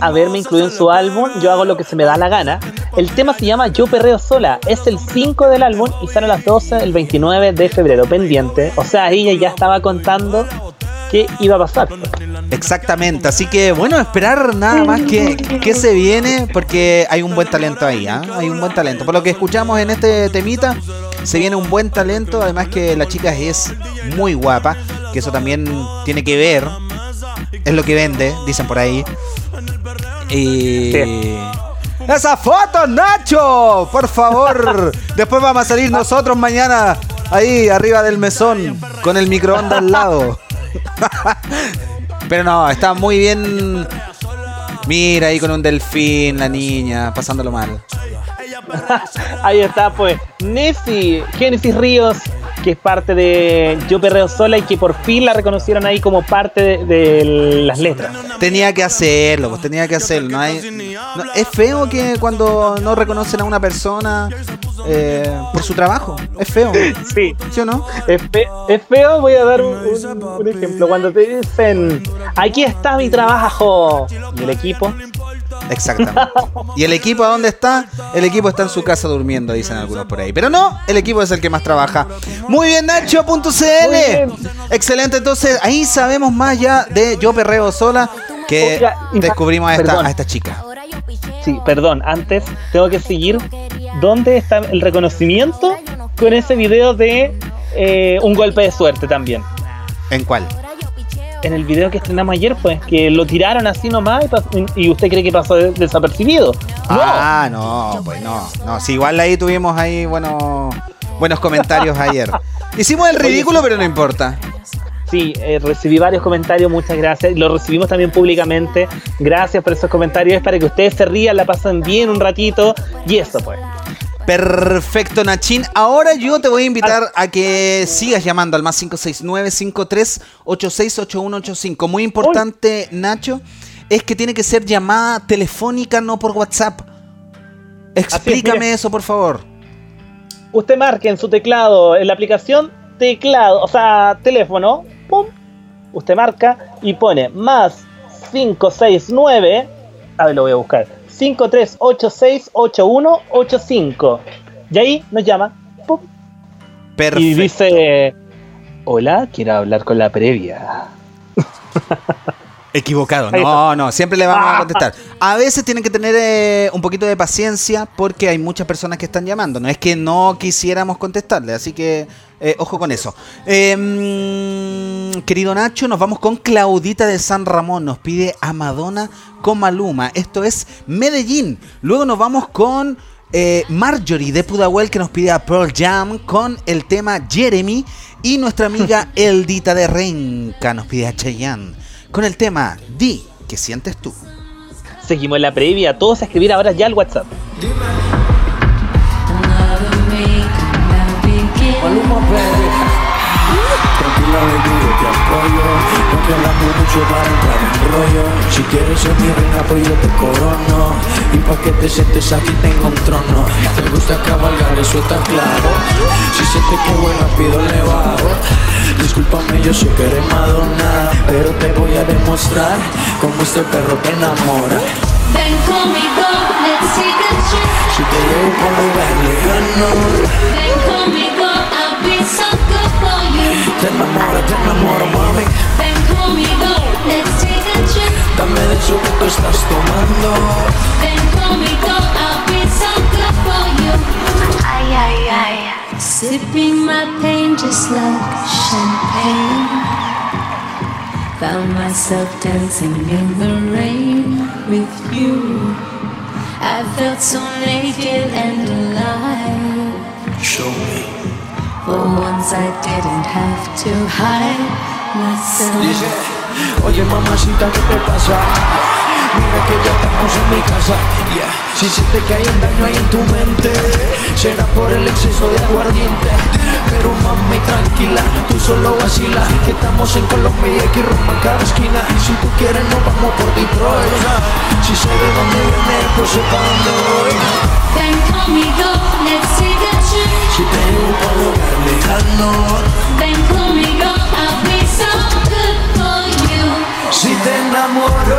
haberme incluido en su álbum, yo hago lo que se me da la gana. El tema se llama Yo Perreo Sola, es el 5 del álbum y sale a las 12 el 29 de febrero, pendiente. O sea, ella ya estaba contando qué iba a pasar. Exactamente, así que bueno, esperar nada más que, que se viene, porque hay un buen talento ahí, ¿ah? hay un buen talento. Por lo que escuchamos en este temita, se viene un buen talento, además que la chica es muy guapa, que eso también tiene que ver, es lo que vende, dicen por ahí. Y... ¡Esa foto, Nacho! Por favor. Después vamos a salir nosotros mañana ahí arriba del mesón con el microondas al lado. Pero no, está muy bien. Mira ahí con un delfín, la niña, pasándolo mal. Ahí está, pues, Nessie, Génesis Ríos, que es parte de Yo Perreo Sola y que por fin la reconocieron ahí como parte de, de las letras. Tenía que hacerlo, pues tenía que hacerlo. No hay, no- es feo que cuando no reconocen a una persona eh, por su trabajo. Es feo. Sí. ¿Sí o no? Es, fe- es feo, voy a dar un, un- un ejemplo. Cuando te dicen, aquí está mi trabajo, y el equipo, Exactamente. ¿Y el equipo a dónde está? El equipo está en su casa durmiendo, dicen algunos por ahí. Pero no, el equipo es el que más trabaja. Muy bien, Nacho.cl. Excelente, entonces ahí sabemos más ya de Yo Perreo Sola que Oiga, descubrimos a esta, a esta chica. Sí, perdón, antes tengo que seguir. ¿Dónde está el reconocimiento con ese video de eh, un golpe de suerte también? ¿En cuál? En el video que estrenamos ayer, pues, que lo tiraron así nomás y, y usted cree que pasó de- desapercibido. Ah, no, pues no. No, sí, igual ahí tuvimos ahí buenos, buenos comentarios ayer. Hicimos el ridículo, pero no importa. Sí, eh, recibí varios comentarios, muchas gracias. Lo recibimos también públicamente. Gracias por esos comentarios. Es para que ustedes se rían, la pasen bien un ratito. Y eso, pues. Perfecto, Nachín. Ahora yo te voy a invitar a que sigas llamando al más 569-5386-8185. Muy importante, Nacho, es que tiene que ser llamada telefónica, no por WhatsApp. Explícame eso, por favor. Usted marque en su teclado, en la aplicación teclado, o sea, teléfono, pum. Usted marca y pone más 569. A ver, lo voy a buscar. 53868185. Y ahí nos llama. pum, Perfecto. Y dice: Hola, quiero hablar con la previa. Equivocado. No, no, siempre le vamos a contestar. A veces tienen que tener eh, un poquito de paciencia porque hay muchas personas que están llamando. No es que no quisiéramos contestarle, así que eh, ojo con eso. Eh, mm, querido Nacho, nos vamos con Claudita de San Ramón. Nos pide a Madonna con Maluma. Esto es Medellín. Luego nos vamos con eh, Marjorie de Pudahuel que nos pide a Pearl Jam con el tema Jeremy. Y nuestra amiga Eldita de Renca nos pide a Cheyenne con el tema Di, ¿qué sientes tú? Seguimos en la previa. Todos a escribir ahora ya al WhatsApp. Tranquila, baby, yo te apoyo. No te hablamos mucho para entrar en rollo. Si quieres ser mi reina, pues yo te corono. Y pa' que te sientes aquí tengo un trono. Te gusta cabalgar, eso está claro. Si sientes que voy rápido, le bajo. Discúlpame, yo sé que eres Madonna. Pero te voy a demostrar cómo este perro te enamora. Ven conmigo, let's take a trip. Si te llevo por lugar lejano, Ven conmigo, I'll be so good for you. te enamora, te enamoro, mami. Ven conmigo, let's take a trip. Dame de eso que tú estás tomando. Ven conmigo, I'll be you. Ay, ay, ay. Sipping my pain just like champagne. Found myself dancing in the rain with you. I felt so naked and alive. Show me. For once I didn't have to hide myself. Dice, oye mamacita, ¿qué te pasa? Mira que ya estamos en mi casa. Yeah. Si sientes que hay un daño ahí en tu mente, será por el exceso de aguardiente. Pero mami, tranquila, tú solo vacila. Que estamos en Colombia y que romper cada esquina. Si tú quieres, nos vamos por Detroit. Si sé de dónde viene, pues sé pa' dónde voy. Ven conmigo, let's take a trip. Si te llevo por lugar lejano, Ven conmigo, I'll be so good. Si te enamoro,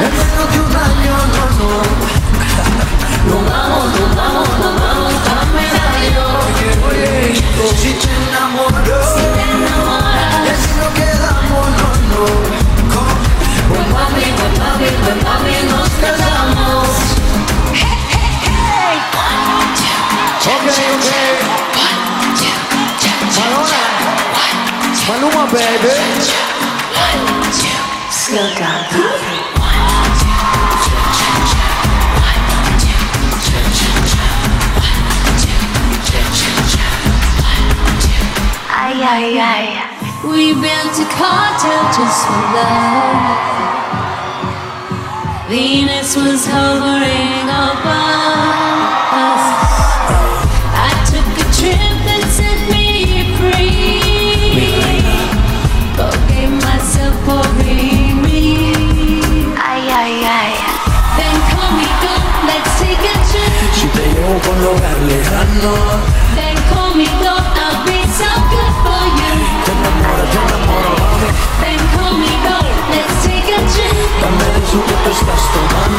en menos de un año, no, no. For love. Venus was hovering above us. I took a trip that set me free. Myself for being me. Ay, ay, ay. Ven conmigo, let's take a trip. Si te llevo lugar lejano,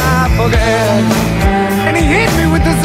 I forget. And he hit me with the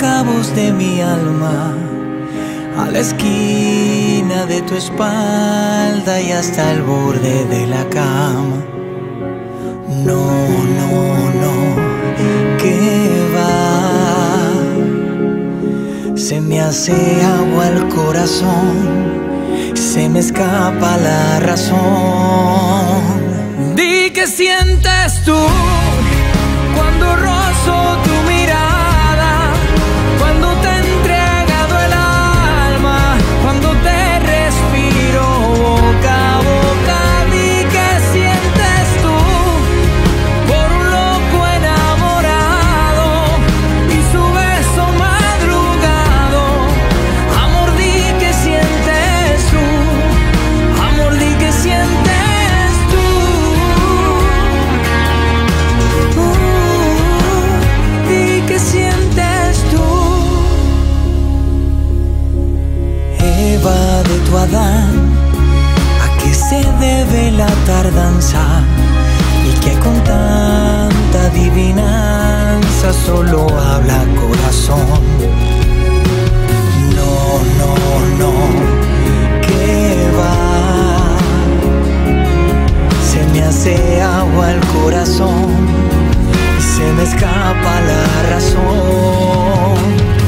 cabos de mi alma a la esquina de tu espalda y hasta el borde de la cama. No, no, no, que va. Se me hace agua el corazón, se me escapa la razón. Di que sientes tú ¿a qué se debe la tardanza? Y que con tanta adivinanza solo habla corazón. No, no, no, que va. Se me hace agua el corazón y se me escapa la razón.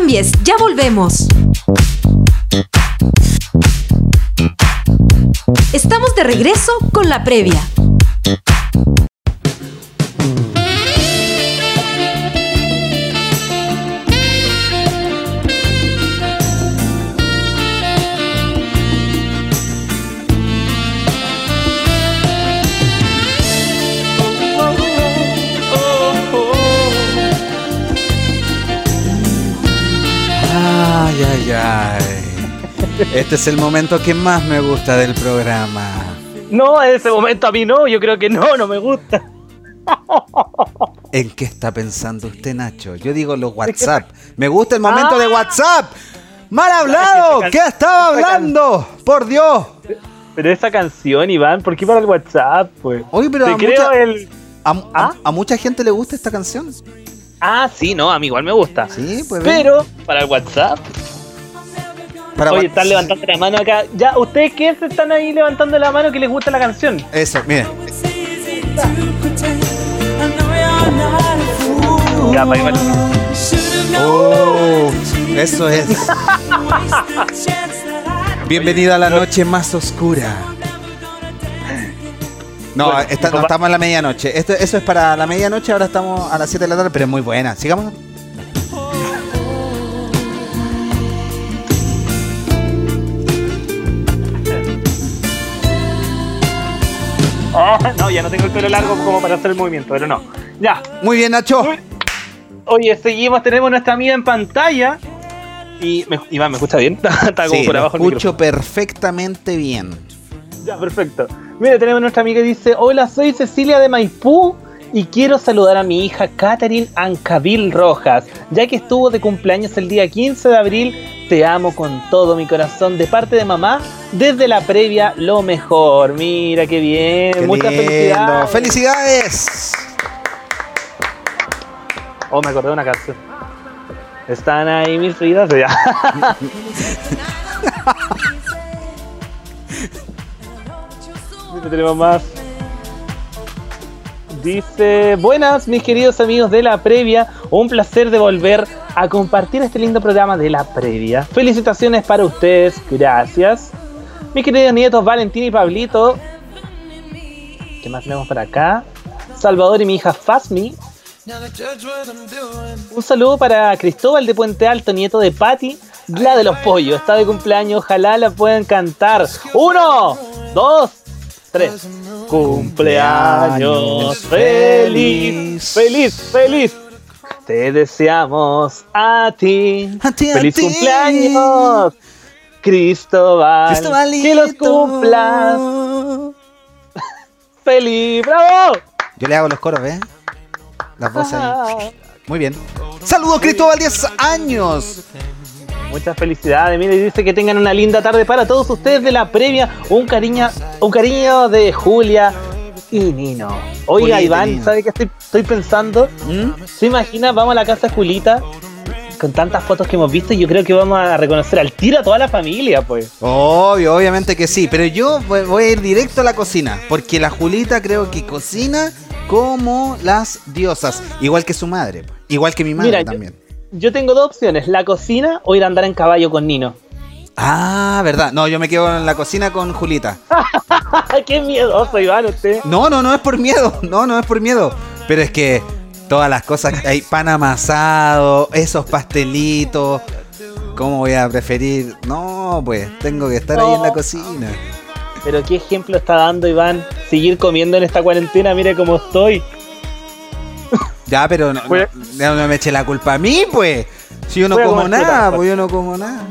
Cambies, ya volvemos. Estamos de regreso con la previa. Este es el momento que más me gusta del programa. No, en ese momento a mí no, yo creo que no, no me gusta. ¿En qué está pensando usted, Nacho? Yo digo los WhatsApp. Me gusta el momento de WhatsApp. mal hablado! ¿Qué estaba hablando? ¡Por Dios! Pero esa canción, Iván, ¿por qué para el WhatsApp? Pues? Oye, pero Te a creo mucha, el. a, a- a mucha gente le gusta esta canción. Ah, sí, no, a mí igual me gusta. Sí, pues. Pero, para el WhatsApp. Para Oye, están levantando la mano acá. Ya, ¿ustedes qué se están ahí levantando la mano que les gusta la canción? Eso, miren. Ya, pa' igual. Oh, Eso es. Bienvenido a la noche más oscura. No, Bueno, esta- mi no papá- estamos en la medianoche. Esto, eso es para la medianoche, ahora estamos a las 7 de la tarde, pero es muy buena. Sigamos. Ah, no, ya no tengo el pelo largo como para hacer el movimiento, pero no. Ya. Muy bien, Nacho. Oye, seguimos, tenemos nuestra amiga en pantalla. Y me, Iván, ¿me escucha bien? Está como Sí, por lo abajo el escucho perfectamente bien. Ya, perfecto. Mira, tenemos nuestra amiga que dice, hola, soy Cecilia de Maipú y quiero saludar a mi hija Catherine Ancabil Rojas, ya que estuvo de cumpleaños el día 15 de abril. Te amo con todo mi corazón de parte de mamá, desde la previa lo mejor. Mira, qué bien. Qué Muchas lindo. felicidades. ¡Felicidades! Oh, me acordé de una canción. Están ahí mis vidas. Ya. Tenemos más. Dice, buenas mis queridos amigos de la previa, un placer de volver a compartir este lindo programa de la previa. Felicitaciones para ustedes, gracias. Mis queridos nietos Valentín y Pablito. ¿Qué más tenemos por acá? Salvador y mi hija Fasmi. Un saludo para Cristóbal de Puente Alto, nieto de Patti, la de los pollos. Está de cumpleaños, ojalá la puedan cantar. Uno, dos, tres. Cumpleaños feliz, feliz, feliz. Te deseamos a ti. ti, a feliz ti. cumpleaños, Cristóbal. Que los cumplas. feliz, bravo. Yo le hago los coros, ¿ves? Las voces ahí. Muy bien. Saludos, Cristóbal, 10 años. Muchas felicidades, mire, dice que tengan una linda tarde para todos ustedes de la previa. Un cariño, un cariño de Julia y Nino. Oiga, Iván. ¿sabe qué estoy, estoy pensando? ¿Se imagina? Vamos a la casa de Julita con tantas fotos que hemos visto y yo creo que vamos a reconocer al tiro a toda la familia, pues. Obvio, obviamente que sí, pero yo voy a ir directo a la cocina, porque la Julita creo que cocina como las diosas, igual que su madre, igual que mi madre Mira, también. Yo tengo dos opciones, la cocina o ir a andar en caballo con Nino. Ah, verdad. No, yo me quedo en la cocina con Julita. ¡Qué miedoso, Iván, usted! No, no, no es por miedo. No, no es por miedo. Pero es que todas las cosas, hay pan amasado, esos pastelitos. ¿Cómo voy a preferir? No, pues tengo que estar ahí en la cocina. Pero qué ejemplo está dando Iván. Seguir comiendo en esta cuarentena, mire cómo estoy. Ya, pero no, no, no, no me eche la culpa a mí, pues. Si yo no como nada, pues yo no como nada.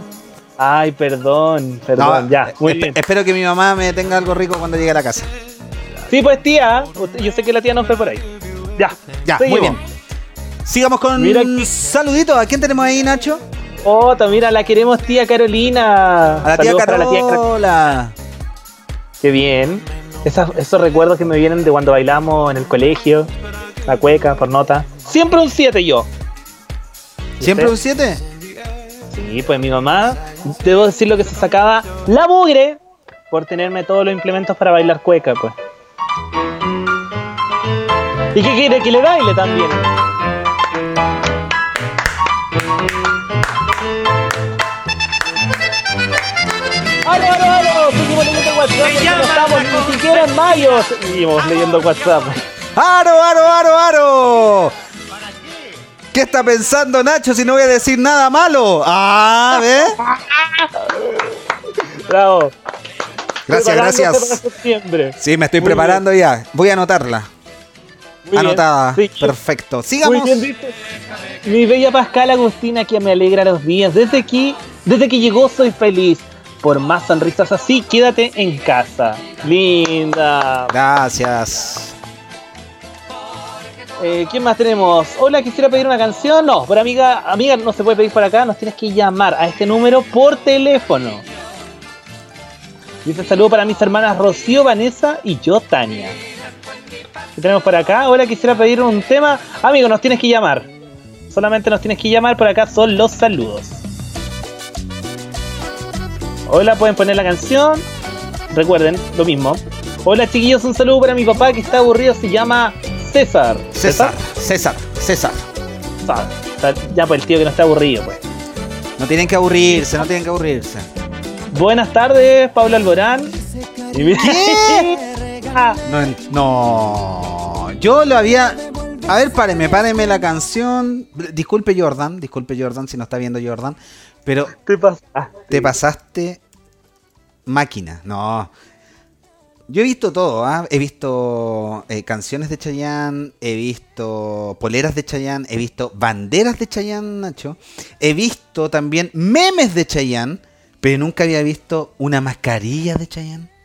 Ay, perdón, perdón, No, ya, muy espe- bien. Espero que mi mamá me tenga algo rico cuando llegue a la casa. Sí, pues tía, yo sé que la tía no fue por ahí. Ya, Ya, seguimos. muy bien. Sigamos con Mira un saludito. ¿A quién tenemos ahí, Nacho? Ota, mira, la queremos tía Carolina. A la tía Saludos para la tía Carola. Qué bien. Esos recuerdos que me vienen de cuando bailamos en el colegio, la cueca, por nota. Siempre un 7 yo. ¿Y ¿Siempre usted? un 7? Sí, pues mi mamá, debo decir lo que se sacaba la mugre por tenerme todos los implementos para bailar cueca, pues. ¿Y qué quiere que le baile también? ¡Aló, aló, aló! Seguimos leyendo WhatsApp porque no estamos ni siquiera en mayo. Seguimos leyendo WhatsApp. ¡Aro, aro, aro, aro! ¿Qué está pensando Nacho si no voy a decir nada malo? Ah, ¿ves? Bravo. Gracias, gracias. Sí, me estoy Muy preparando ya. Voy a anotarla. Muy bien. Anotada. Sí. Perfecto. Sigamos. Muy bien. Mi bella Pascal Agustina que me alegra los días. Desde aquí, desde que llegó soy feliz. Por más sonrisas así, quédate en casa. Linda. Gracias. Eh, ¿Quién más tenemos? Hola, quisiera pedir una canción. No, por amiga, amiga no se puede pedir por acá. Nos tienes que llamar a este número por teléfono. Dice saludo para mis hermanas Rocío, Vanessa y yo, Tania. ¿Qué tenemos por acá? Hola, quisiera pedir un tema. Amigo, nos tienes que llamar. Solamente nos tienes que llamar. Por acá son los saludos. Hola, pueden poner la canción. Recuerden, lo mismo. Hola, chiquillos, un saludo para mi papá que está aburrido. Se llama César. César, César, César. César. Ya, pues el tío que no está aburrido, pues. No tienen que aburrirse, no tienen que aburrirse. Buenas tardes, Pablo Alborán. Ah, No, no. Yo lo había. A ver, páreme, páreme la canción. Disculpe, Jordan. Disculpe, Jordan, si no está viendo Jordan. Pero te te pasaste máquina. No. Yo he visto todo, ¿ah? He visto eh, canciones de Chayanne, he visto poleras de Chayanne, he visto banderas de Chayanne, Nacho. He visto también memes de Chayanne, pero nunca había visto una mascarilla de Chayanne.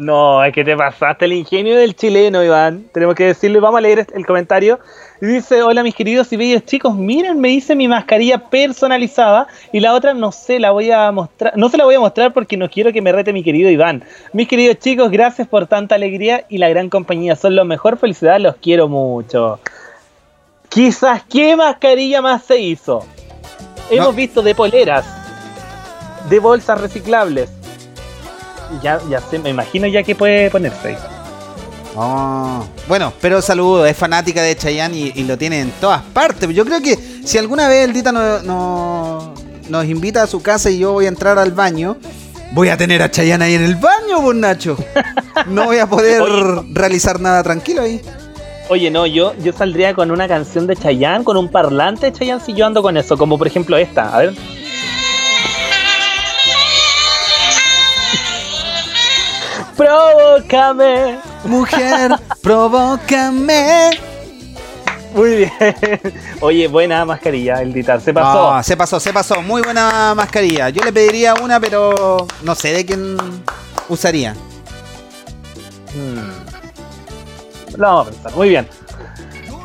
No, es que te pasaste el ingenio del chileno, Iván. Tenemos que decirle, vamos a leer el comentario. Dice, hola mis queridos y bellos chicos, miren, me hice mi mascarilla personalizada y la otra no sé, la voy a mostrar, no se la voy a mostrar porque no quiero que me rete mi querido Iván. Mis queridos chicos, gracias por tanta alegría y la gran compañía, son lo mejor, felicidades, los quiero mucho. Quizás, ¿qué mascarilla más se hizo? Hemos visto de poleras, de bolsas reciclables. Ya, ya sé, me imagino ya que puede ponerse ahí. Oh, Bueno, pero saludo, es fanática de Chayanne y, y lo tiene en todas partes. Yo creo que si alguna vez el Dita no- no- nos invita a su casa y yo voy a entrar al baño, voy a tener a Chayanne ahí en el baño, pues Nacho. No voy a poder realizar nada tranquilo ahí. Oye, no, yo, yo saldría con una canción de Chayanne, con un parlante de Chayanne si yo ando con eso, como por ejemplo esta, a ver. Provócame. Mujer, provócame. Muy bien. Oye, buena mascarilla, el Dita, se pasó. No, se pasó, se pasó. Muy buena mascarilla. Yo le pediría una, pero no sé de quién usaría. Hmm. Lo vamos a pensar, muy bien.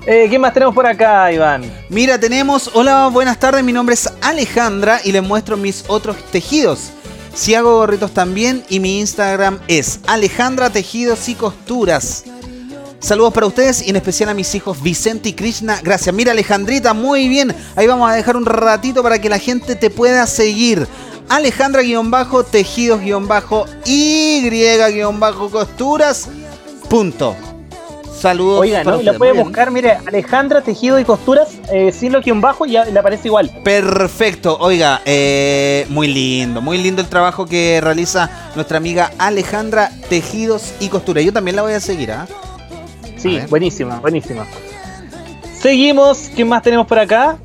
Eh, ¿Qué más tenemos por acá, Iván? Mira, tenemos. Hola, buenas tardes. Mi nombre es Alejandra y les muestro mis otros tejidos. Si hago gorritos también y mi Instagram es Alejandra Tejidos y Costuras. Saludos para ustedes y en especial a mis hijos Vicente y Krishna. Gracias. Mira, Alejandrita, muy bien. Ahí vamos a dejar un ratito para que la gente te pueda seguir. Alejandra-tejidos-y-costuras. Punto. Saludos. Oiga. La puede buscar, mire, Alejandra Tejido y Costuras, eh, sin lo que un bajo, y ya le aparece igual. Perfecto, oiga, eh, muy lindo, muy lindo el trabajo que realiza nuestra amiga Alejandra Tejidos y Costura. Yo también la voy a seguir, ¿ah? Sí, buenísima, buenísima. Seguimos, ¿qué más tenemos por acá?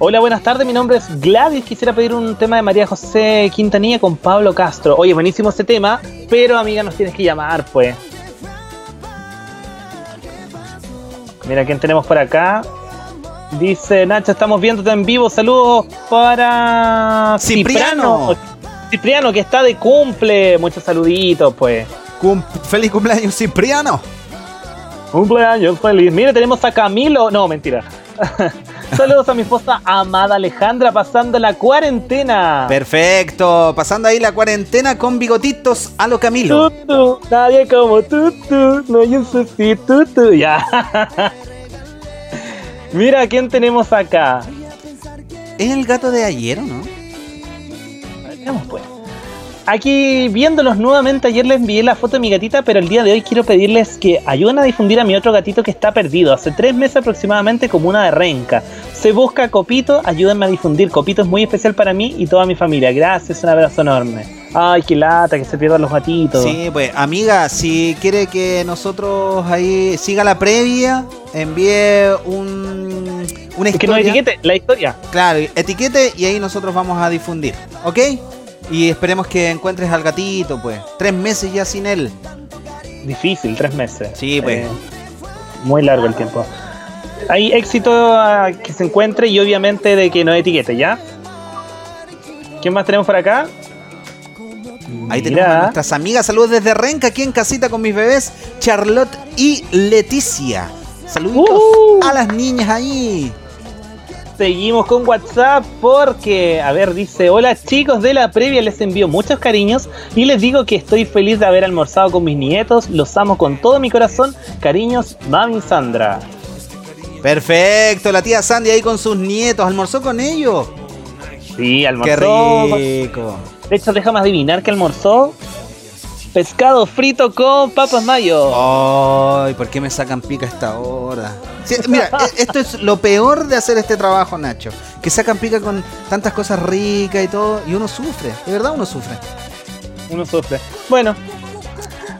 Hola, buenas tardes, mi nombre es Gladys. Quisiera pedir un tema de María José Quintanilla con Pablo Castro. Oye, buenísimo ese tema, pero amiga, nos tienes que llamar, pues. Mira, ¿quién tenemos por acá? Dice Nacho, estamos viéndote en vivo. Saludos para Cipriano. Cipriano, que está de cumple. Muchos saluditos, pues. feliz cumpleaños, Cipriano. Cumpleaños feliz. Mire, tenemos a Camilo. No, mentira. Saludos a mi esposa amada Alejandra pasando la cuarentena. Perfecto, pasando ahí la cuarentena con bigotitos a lo Camilo. Tutu, nadie como tú, no hay un sustituto. Ya. Mira, ¿quién tenemos acá? ¿Es el gato de ayer o no? Pues. Aquí viéndolos nuevamente, ayer les envié la foto de mi gatita, pero el día de hoy quiero pedirles que ayuden a difundir a mi otro gatito que está perdido. Hace tres meses aproximadamente como una de renca. Se busca Copito, ayúdenme a difundir. Copito es muy especial para mí y toda mi familia. Gracias, un abrazo enorme. Ay, qué lata, que se pierdan los gatitos. Sí, pues amiga, si quiere que nosotros ahí siga la previa, envíe un, una historia. Que etiquete la historia. Claro, etiquete y ahí nosotros vamos a difundir, ¿ok? Y esperemos que encuentres al gatito, pues. Tres meses ya sin él. Difícil, tres meses. Sí, pues. Eh, muy largo el tiempo. Hay éxito a que se encuentre y obviamente de que nos etiquete, ¿ya? ¿Quién más tenemos por acá? Ahí Mira. tenemos a nuestras amigas. Saludos desde Renca, aquí en casita con mis bebés, Charlotte y Leticia. Saludos Uh. a las niñas ahí. Seguimos con WhatsApp porque, a ver, dice, hola chicos de la previa, les envío muchos cariños y les digo que estoy feliz de haber almorzado con mis nietos, los amo con todo mi corazón, cariños, mami Sandra. Perfecto, la tía Sandy ahí con sus nietos. ¿Almorzó con ellos? Sí, Qué almorzó. rico. De hecho, déjame adivinar que almorzó pescado frito con papas mayo. Ay, ¿por qué me sacan pica a esta hora? Sí, mira, e- esto es lo peor de hacer este trabajo, Nacho. Que sacan pica con tantas cosas ricas y todo, y uno sufre, de verdad uno sufre. Uno sufre. Bueno,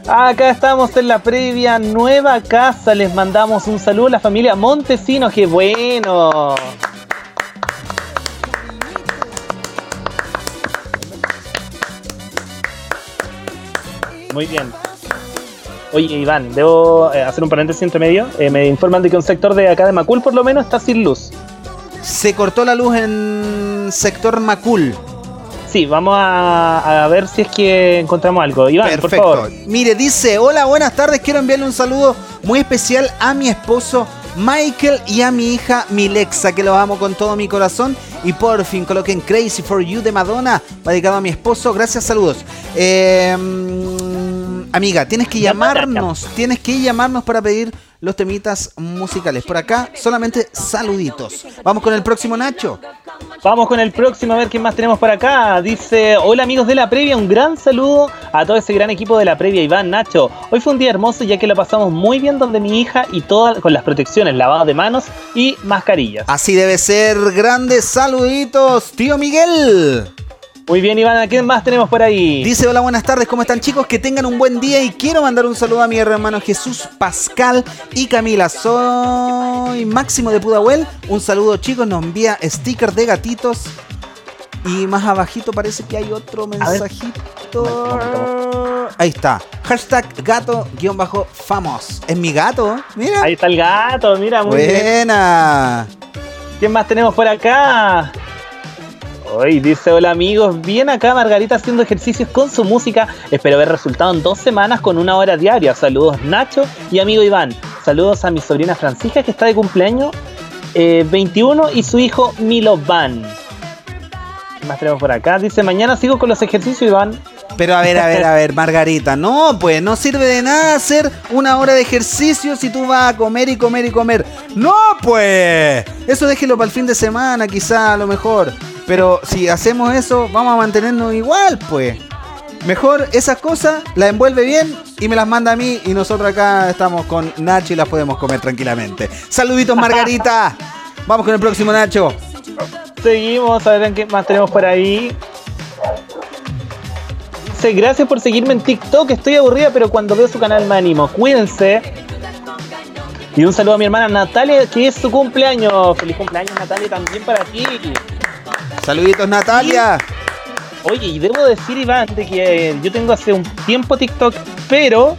acá estamos en la previa nueva casa. Les mandamos un saludo a la familia Montesinos. ¡Qué bueno! Muy bien. Oye, Iván, debo eh, hacer un paréntesis entre medio. Eh, me informan de que un sector de acá de Macul, por lo menos, está sin luz. Se cortó la luz en sector Macul. Sí, vamos a, a ver si es que encontramos algo. Iván, por favor. Mire, dice, hola, buenas tardes, quiero enviarle un saludo muy especial a mi esposo Michael y a mi hija Milexa, que los amo con todo mi corazón. Y por fin coloquen Crazy for You de Madonna, dedicado a mi esposo. Gracias, saludos. Eh, amiga, tienes que llamarnos, tienes que llamarnos para pedir los temitas musicales. Por acá, solamente saluditos. Vamos con el próximo Nacho. Vamos con el próximo a ver quién más tenemos por acá. Dice, hola amigos de la previa, un gran saludo a todo ese gran equipo de la previa, Iván, Nacho. Hoy fue un día hermoso ya que lo pasamos muy bien donde mi hija y todas con las protecciones, lavado de manos y mascarillas. Así debe ser. Grandes saluditos, tío Miguel. Muy bien, Iván, ¿a quién más tenemos por ahí? Dice, hola, buenas tardes, ¿cómo están chicos? Que tengan un buen día y quiero mandar un saludo a mi hermano Jesús, Pascal y Camila. Soy Máximo de Pudahuel. Un saludo chicos, nos envía sticker de gatitos. Y más abajito parece que hay otro mensajito. Ahí está. Hashtag gato-famos. Es mi gato, mira. Ahí está el gato, mira, muy bien. Buena. ¿Quién más tenemos por acá? Hoy dice, hola amigos, bien acá Margarita haciendo ejercicios con su música. Espero ver resultado en dos semanas con una hora diaria. Saludos Nacho y amigo Iván. Saludos a mi sobrina Francisca que está de cumpleaños eh, 21 y su hijo Milovan. ¿Qué más tenemos por acá? Dice, mañana sigo con los ejercicios Iván. Pero a ver, a ver, a ver, Margarita, no, pues no sirve de nada hacer una hora de ejercicio si tú vas a comer y comer y comer. No, pues. Eso déjelo para el fin de semana, quizá, a lo mejor. Pero si hacemos eso, vamos a mantenernos igual, pues. Mejor esas cosas las envuelve bien y me las manda a mí y nosotros acá estamos con Nacho y las podemos comer tranquilamente. Saluditos, Margarita. Vamos con el próximo Nacho. Seguimos, a ver qué más tenemos por ahí. Dice, gracias por seguirme en TikTok, estoy aburrida, pero cuando veo su canal me animo. Cuídense. Y un saludo a mi hermana Natalia, que es su cumpleaños. Feliz cumpleaños Natalia también para ti. Saluditos, Natalia. Oye, y debo decir, Iván, de que yo tengo hace un tiempo TikTok, pero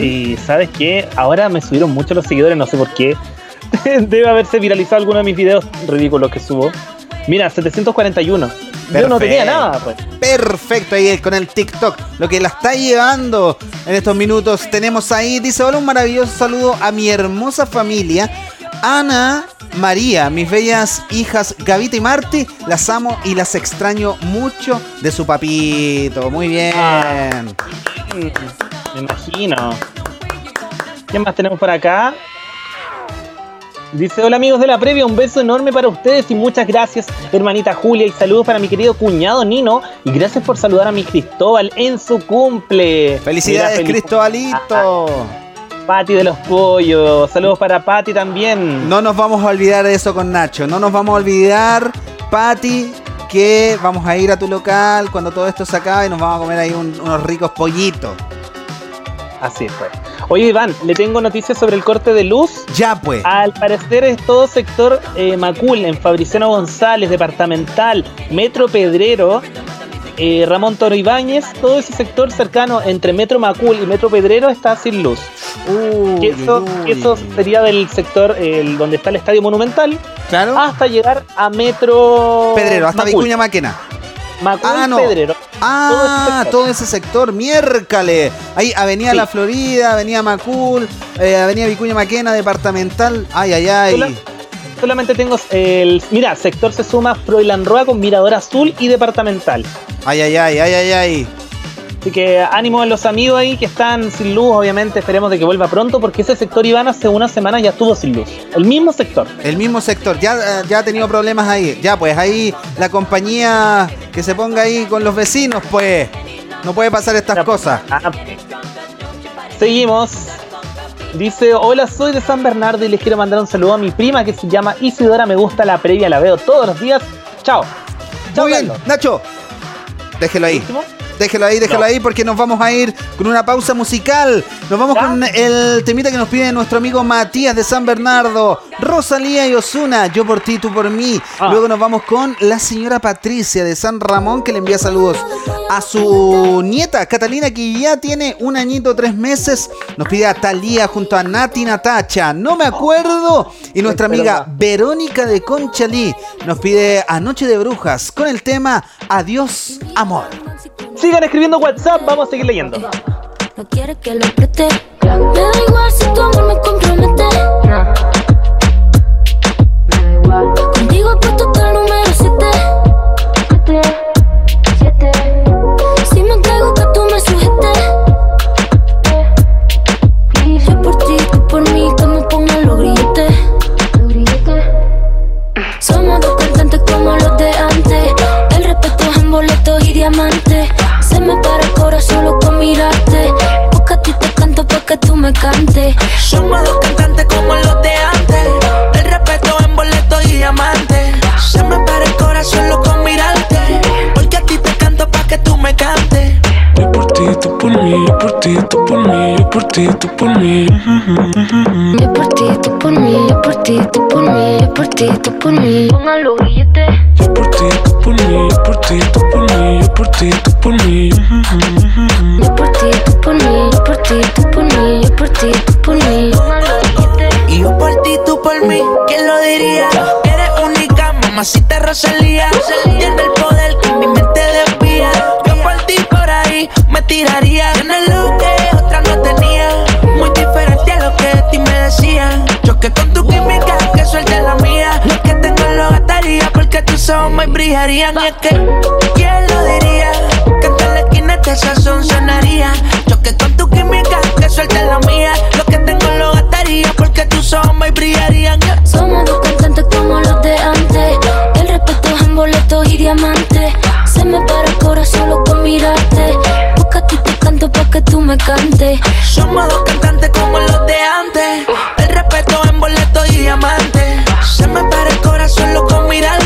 y ¿sabes qué? Ahora me subieron mucho los seguidores, no sé por qué. Debe haberse viralizado alguno de mis videos ridículos que subo. Mira, 741. Yo no tenía Perfecto. nada, pues. Perfecto, ahí con el TikTok. Lo que la está llevando en estos minutos. Tenemos ahí, dice, hola, un maravilloso saludo a mi hermosa familia. Ana, María, mis bellas hijas Gavita y Marti, las amo y las extraño mucho de su papito. Muy bien. Mm, Me imagino. ¿Qué más tenemos por acá? Dice, hola amigos de la previa, un beso enorme para ustedes y muchas gracias hermanita Julia y saludos para mi querido cuñado Nino y gracias por saludar a mi Cristóbal en su cumple. Felicidades, Mira, feliz- Cristobalito. Pati de los pollos, saludos para Pati también. No nos vamos a olvidar de eso con Nacho. No nos vamos a olvidar, Pati, que vamos a ir a tu local cuando todo esto se acabe y nos vamos a comer ahí un- unos ricos pollitos. Así fue. Oye Iván, le tengo noticias sobre el corte de luz. Ya pues. Al parecer es todo sector eh, Macul, en Fabriciano González, Departamental, Metro Pedrero, eh, Ramón Toro Ibáñez, todo ese sector cercano entre Metro Macul y Metro Pedrero está sin luz. eso, eso sería del sector el, donde está el Estadio Monumental claro. hasta llegar a Metro Pedrero, hasta Macul. Vicuña Maquena. Macul, Ah, no. Pedrero. Ah, todo ese sector, miércoles. Ahí, Avenida Sí. La Florida, Avenida Macul, eh, Avenida Vicuña Maquena, Departamental. Ay, ay, ay. Solamente tengo el. Mira, sector se suma Froilan Roa con Mirador Azul y Departamental. Ay, ay, ay, ay, ay, ay. Así que ánimo a los amigos ahí que están sin luz, obviamente esperemos de que vuelva pronto, porque ese sector Iván hace una semana ya estuvo sin luz. El mismo sector. El mismo sector, ya, eh, ya ha tenido problemas ahí. Ya, pues ahí la compañía que se ponga ahí con los vecinos, pues. No puede pasar estas cosas. Seguimos. Dice, hola, soy de San Bernardo y les quiero mandar un saludo a mi prima que se llama Isidora. Me gusta la previa, la veo todos los días. Chao. Chao, Muy bien. Nacho. Déjelo ahí. ¿Último? Déjelo ahí, déjelo No. ahí porque nos vamos a ir con una pausa musical. Nos vamos ¿Ya? con el temita que nos pide nuestro amigo Matías de San Bernardo, Rosalía y Osuna, yo por ti, tú por mí. Ah. Luego nos vamos con la señora Patricia de San Ramón que le envía saludos a su nieta Catalina que ya tiene un añito tres meses. Nos pide a Talía junto a Nati Natacha, no me acuerdo. Y nuestra amiga Verónica de Conchalí nos pide a Noche de Brujas con el tema Adiós Amor. Sigan escribiendo WhatsApp, vamos a seguir leyendo. Que ti, tú por mí, yo por ti, tú por mí. Yo por ti, tú por mí, yo por ti, tú por mí, yo por ti, tú por mí. Pongan los grilletes. Yo por ti, tú por mí, yo por ti, tú por mí, yo por ti, tú por mí. Yo por ti, tú por mí, yo por ti, tú por mí, yo por ti, tú por mí. Pongan los grilletes. Y yo por ti, tú por mí, ¿quién lo diría? Eres única, mamacita Rosalía. Tiene el poder que mi mente desvía. Yo por ti por ahí me tiraría. Tienes lo ojos me brillarían. Y es que, ¿quién lo diría? Que en la esquina este sazón sonaría. Choque con tu química, que suelte la mía. Lo que tengo lo gastaría porque tus ojos me brillarían. Somos dos cantantes como los de antes. El respeto es en boletos y diamantes. Se me para el corazón solo con mirarte. Porque a ti te canto pa' que tú me cantes. Somos dos cantantes como los de antes. El respeto en boleto y diamante. Se me para el corazón loco con mirarte.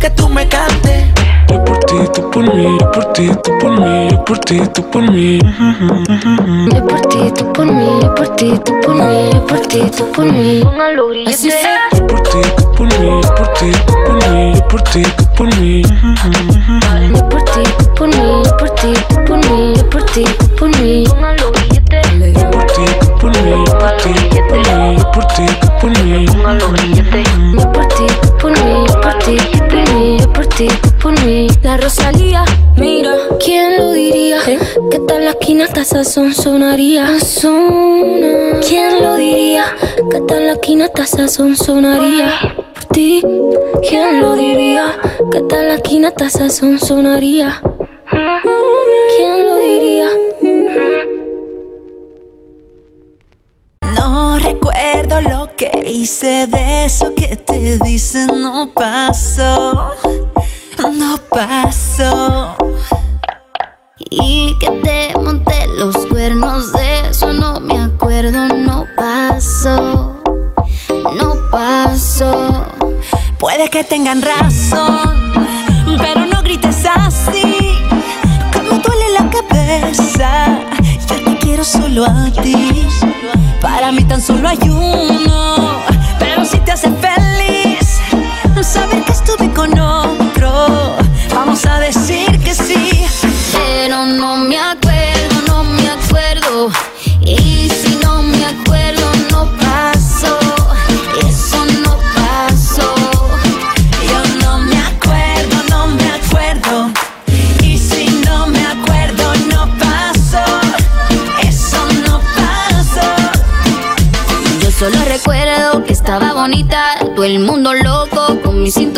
Que tú me cantes. Yo por ti, tú por mí, yo por ti, tú por mí, yo por ti, tú por mí. Yo por ti, tú por mí, yo por ti, tú por mí, yo por ti, tú por mí. Los grilletes. Yo por ti, tú por mí, yo por ti, tú por mí, yo por ti, tú por mí. Yo por ti, tú por mí, yo por ti, tú por mí, yo por ti, tú por mí. Por ti, tú por mí, yo por ti, por mí, yo por ti, por mí. Yo por ti, por mí, por ti, por mí, yo por ti, por mí. La Rosalía, mira, ¿quién lo diría? Que tal la esquina hasta sazón sonaría. ¿Quién lo diría? Que tal la esquina hasta sazón sonaría. Por ti, ¿quién lo diría? Que tal la esquina hasta sazón sonaría. No pasó, no pasó. Y que te monté los cuernos de eso no me acuerdo, no pasó, no pasó. Puede que tengan razón, pero no grites así. Como duele la cabeza, yo te quiero solo a ti. Para mí tan solo hay uno,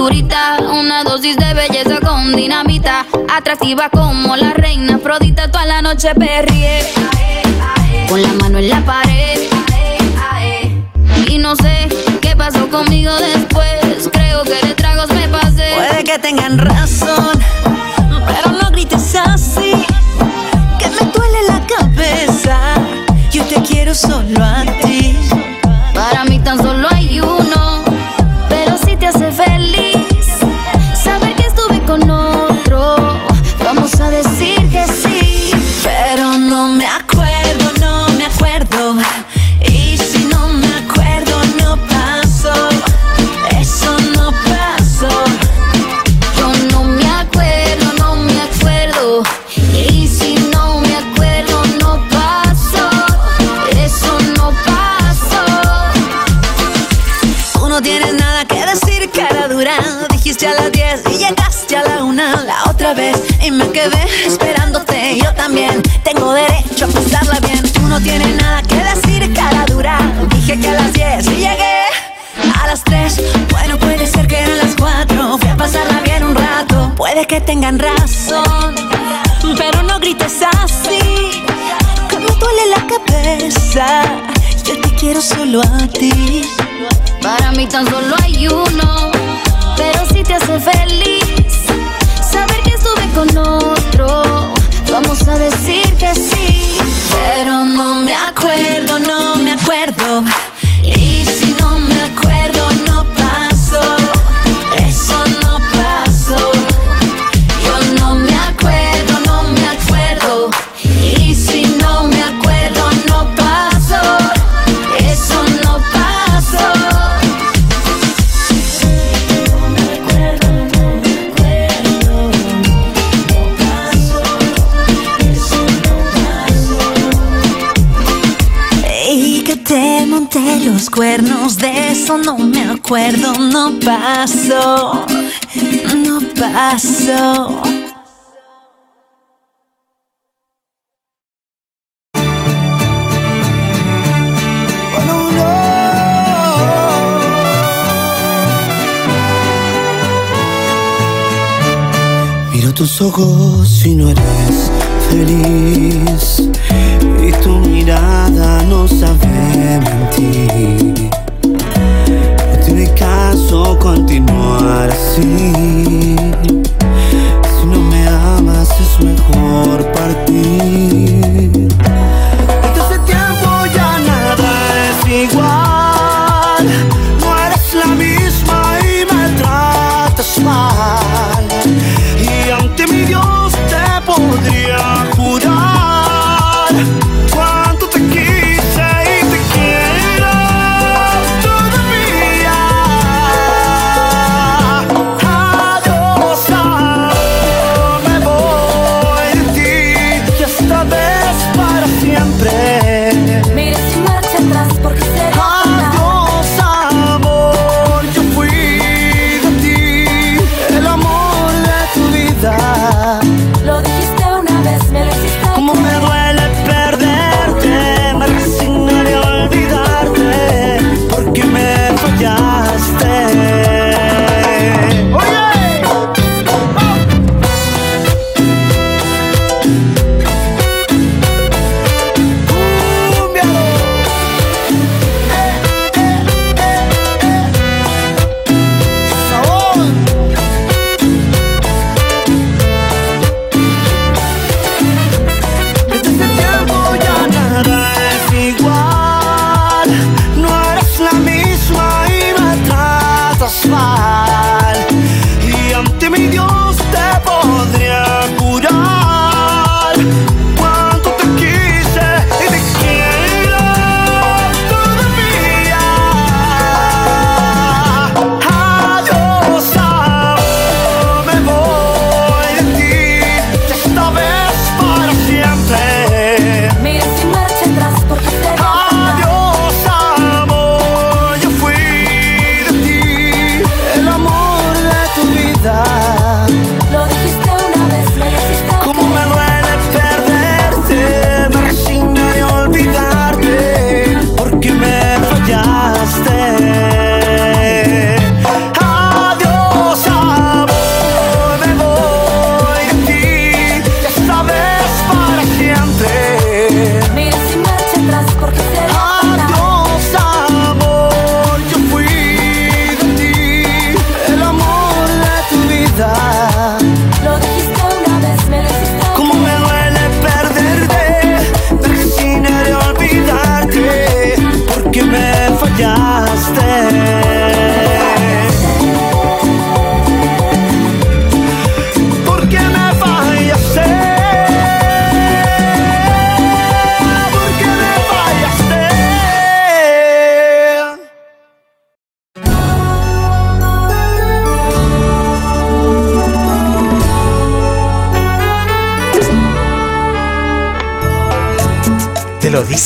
una dosis de belleza con dinamita, atractiva como la reina Afrodita, toda la noche perrié, con la mano en la pared, y no sé qué pasó conmigo después, creo que de tragos me pasé. Puede que tengan razón, pero no grites así, que me duele la cabeza, yo te quiero solo a ti. tengan razón. Pero no grites así, que me duele la cabeza. Yo te quiero solo a ti. Para mí tan solo hay uno, pero si te hace feliz de eso no me acuerdo, no pasó, no pasó. Miro tus ojos y no eres feliz y tu mirada no sabe mentir pienso continuar así. Si no me amas es mejor partir. Desde hace tiempo ya nada es igual. No eres la misma y me tratas mal.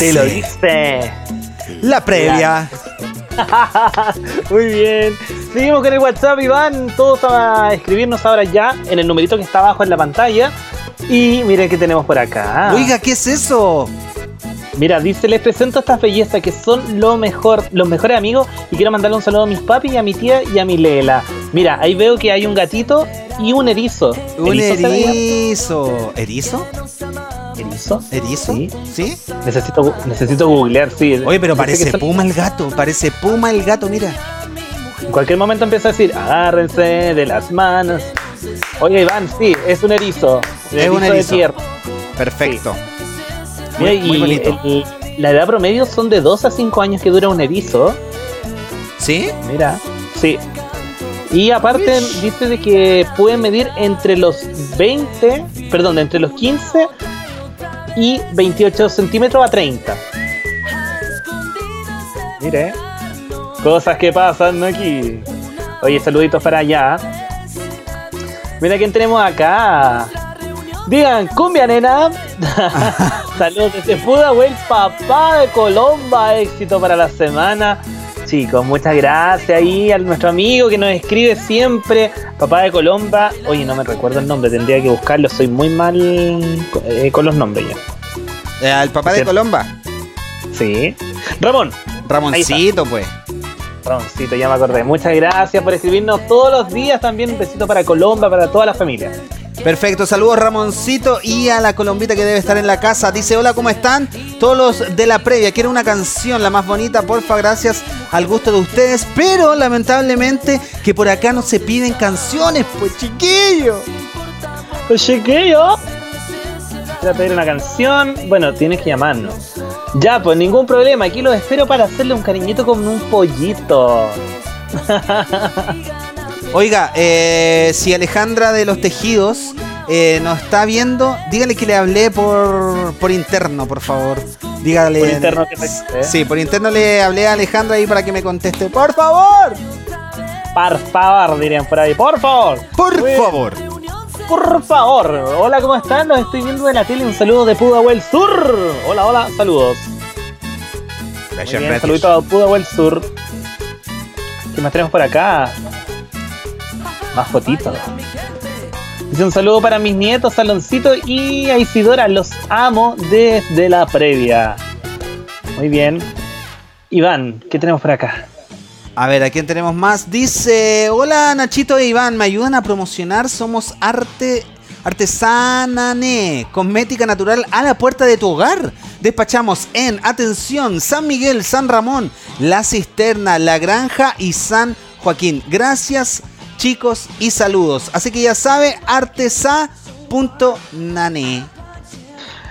Dice. Te lo dice. La previa. Muy bien. Seguimos con el WhatsApp, Iván. Todos a escribirnos ahora ya en el numerito que está abajo en la pantalla. Y miren qué tenemos por acá. Oiga, ¿qué es eso? Mira, dice, les presento estas bellezas que son lo mejor, los mejores amigos y quiero mandarle un saludo a mis papis y a mi tía y a mi Lela. Mira, ahí veo que hay un gatito y un erizo. Un ¿Erizo erizo. ¿Erizo? ¿Erizo? ¿Erizo? Sí. ¿Sí? Necesito, necesito googlear, sí. Oye, pero parece son- puma el gato. Parece puma el gato, mira. En cualquier momento empieza a decir, agárrense de las manos. Oye, Iván, sí, es un erizo. Es un de erizo. tierra. Perfecto. Muy, bonito. el- la edad promedio son de 2 a 5 años que dura un erizo. ¿Sí? Mira, sí. Y aparte dice de que pueden medir entre los 20, perdón, entre los 15 y 28 centímetros a 30. Mire, cosas que pasan aquí. Oye, saluditos para allá. Mira quién tenemos acá. Digan, cumbia nena. Saludos desde Pudahuel, papá de Colomba. Éxito para la semana. Chicos, muchas gracias ahí a nuestro amigo que nos escribe siempre. Papá de Colomba. Oye, no me recuerdo el nombre, tendría que buscarlo. Soy muy mal eh, con los nombres ya. Eh, al papá de. Colomba. Sí. Ramón. Ramoncito, pues. Ramoncito, ya me acordé. Muchas gracias por escribirnos todos los días. También un besito para Colomba, para toda la familia. Perfecto, saludos Ramoncito y a la colombita que debe estar en la casa. Dice, hola, ¿cómo están? Todos los de la previa, quiero una canción, la más bonita, porfa, gracias al gusto de ustedes. Pero lamentablemente que por acá no se piden canciones, pues chiquillo. Pues chiquillo. Voy a pedir una canción. Bueno, tienes que llamarnos. Ya, pues ningún problema. Aquí los espero para hacerle un cariñito con un pollito. Oiga, eh, si Alejandra de los Tejidos eh, nos está viendo, dígale que le hablé por, por interno, por favor. Dígale. Por interno que te- ¿eh? Sí, por interno le hablé a Alejandra ahí para que me conteste. ¡Por favor! Por favor, dirían por ahí. Por favor. Por favor. Por favor. Hola, ¿cómo están? Los estoy viendo en la tele. Un saludo de Pudahuel Sur. Hola, hola. Saludos. Muy bien, saludito a Pudahuel Sur. ¿Qué más tenemos por acá? Más fotitos. Dice un saludo para mis nietos, Saloncito y a Isidora. Los amo desde la previa. Muy bien. Iván, ¿qué tenemos por acá? A ver, ¿a quién tenemos más? Dice, hola Nachito e Iván, ¿me ayudan a promocionar? Somos arte artesanane, cosmética natural a la puerta de tu hogar. Despachamos en, atención, San Miguel, San Ramón, La Cisterna, La Granja y San Joaquín. Gracias chicos y saludos. Así que ya sabe, artesa.nane.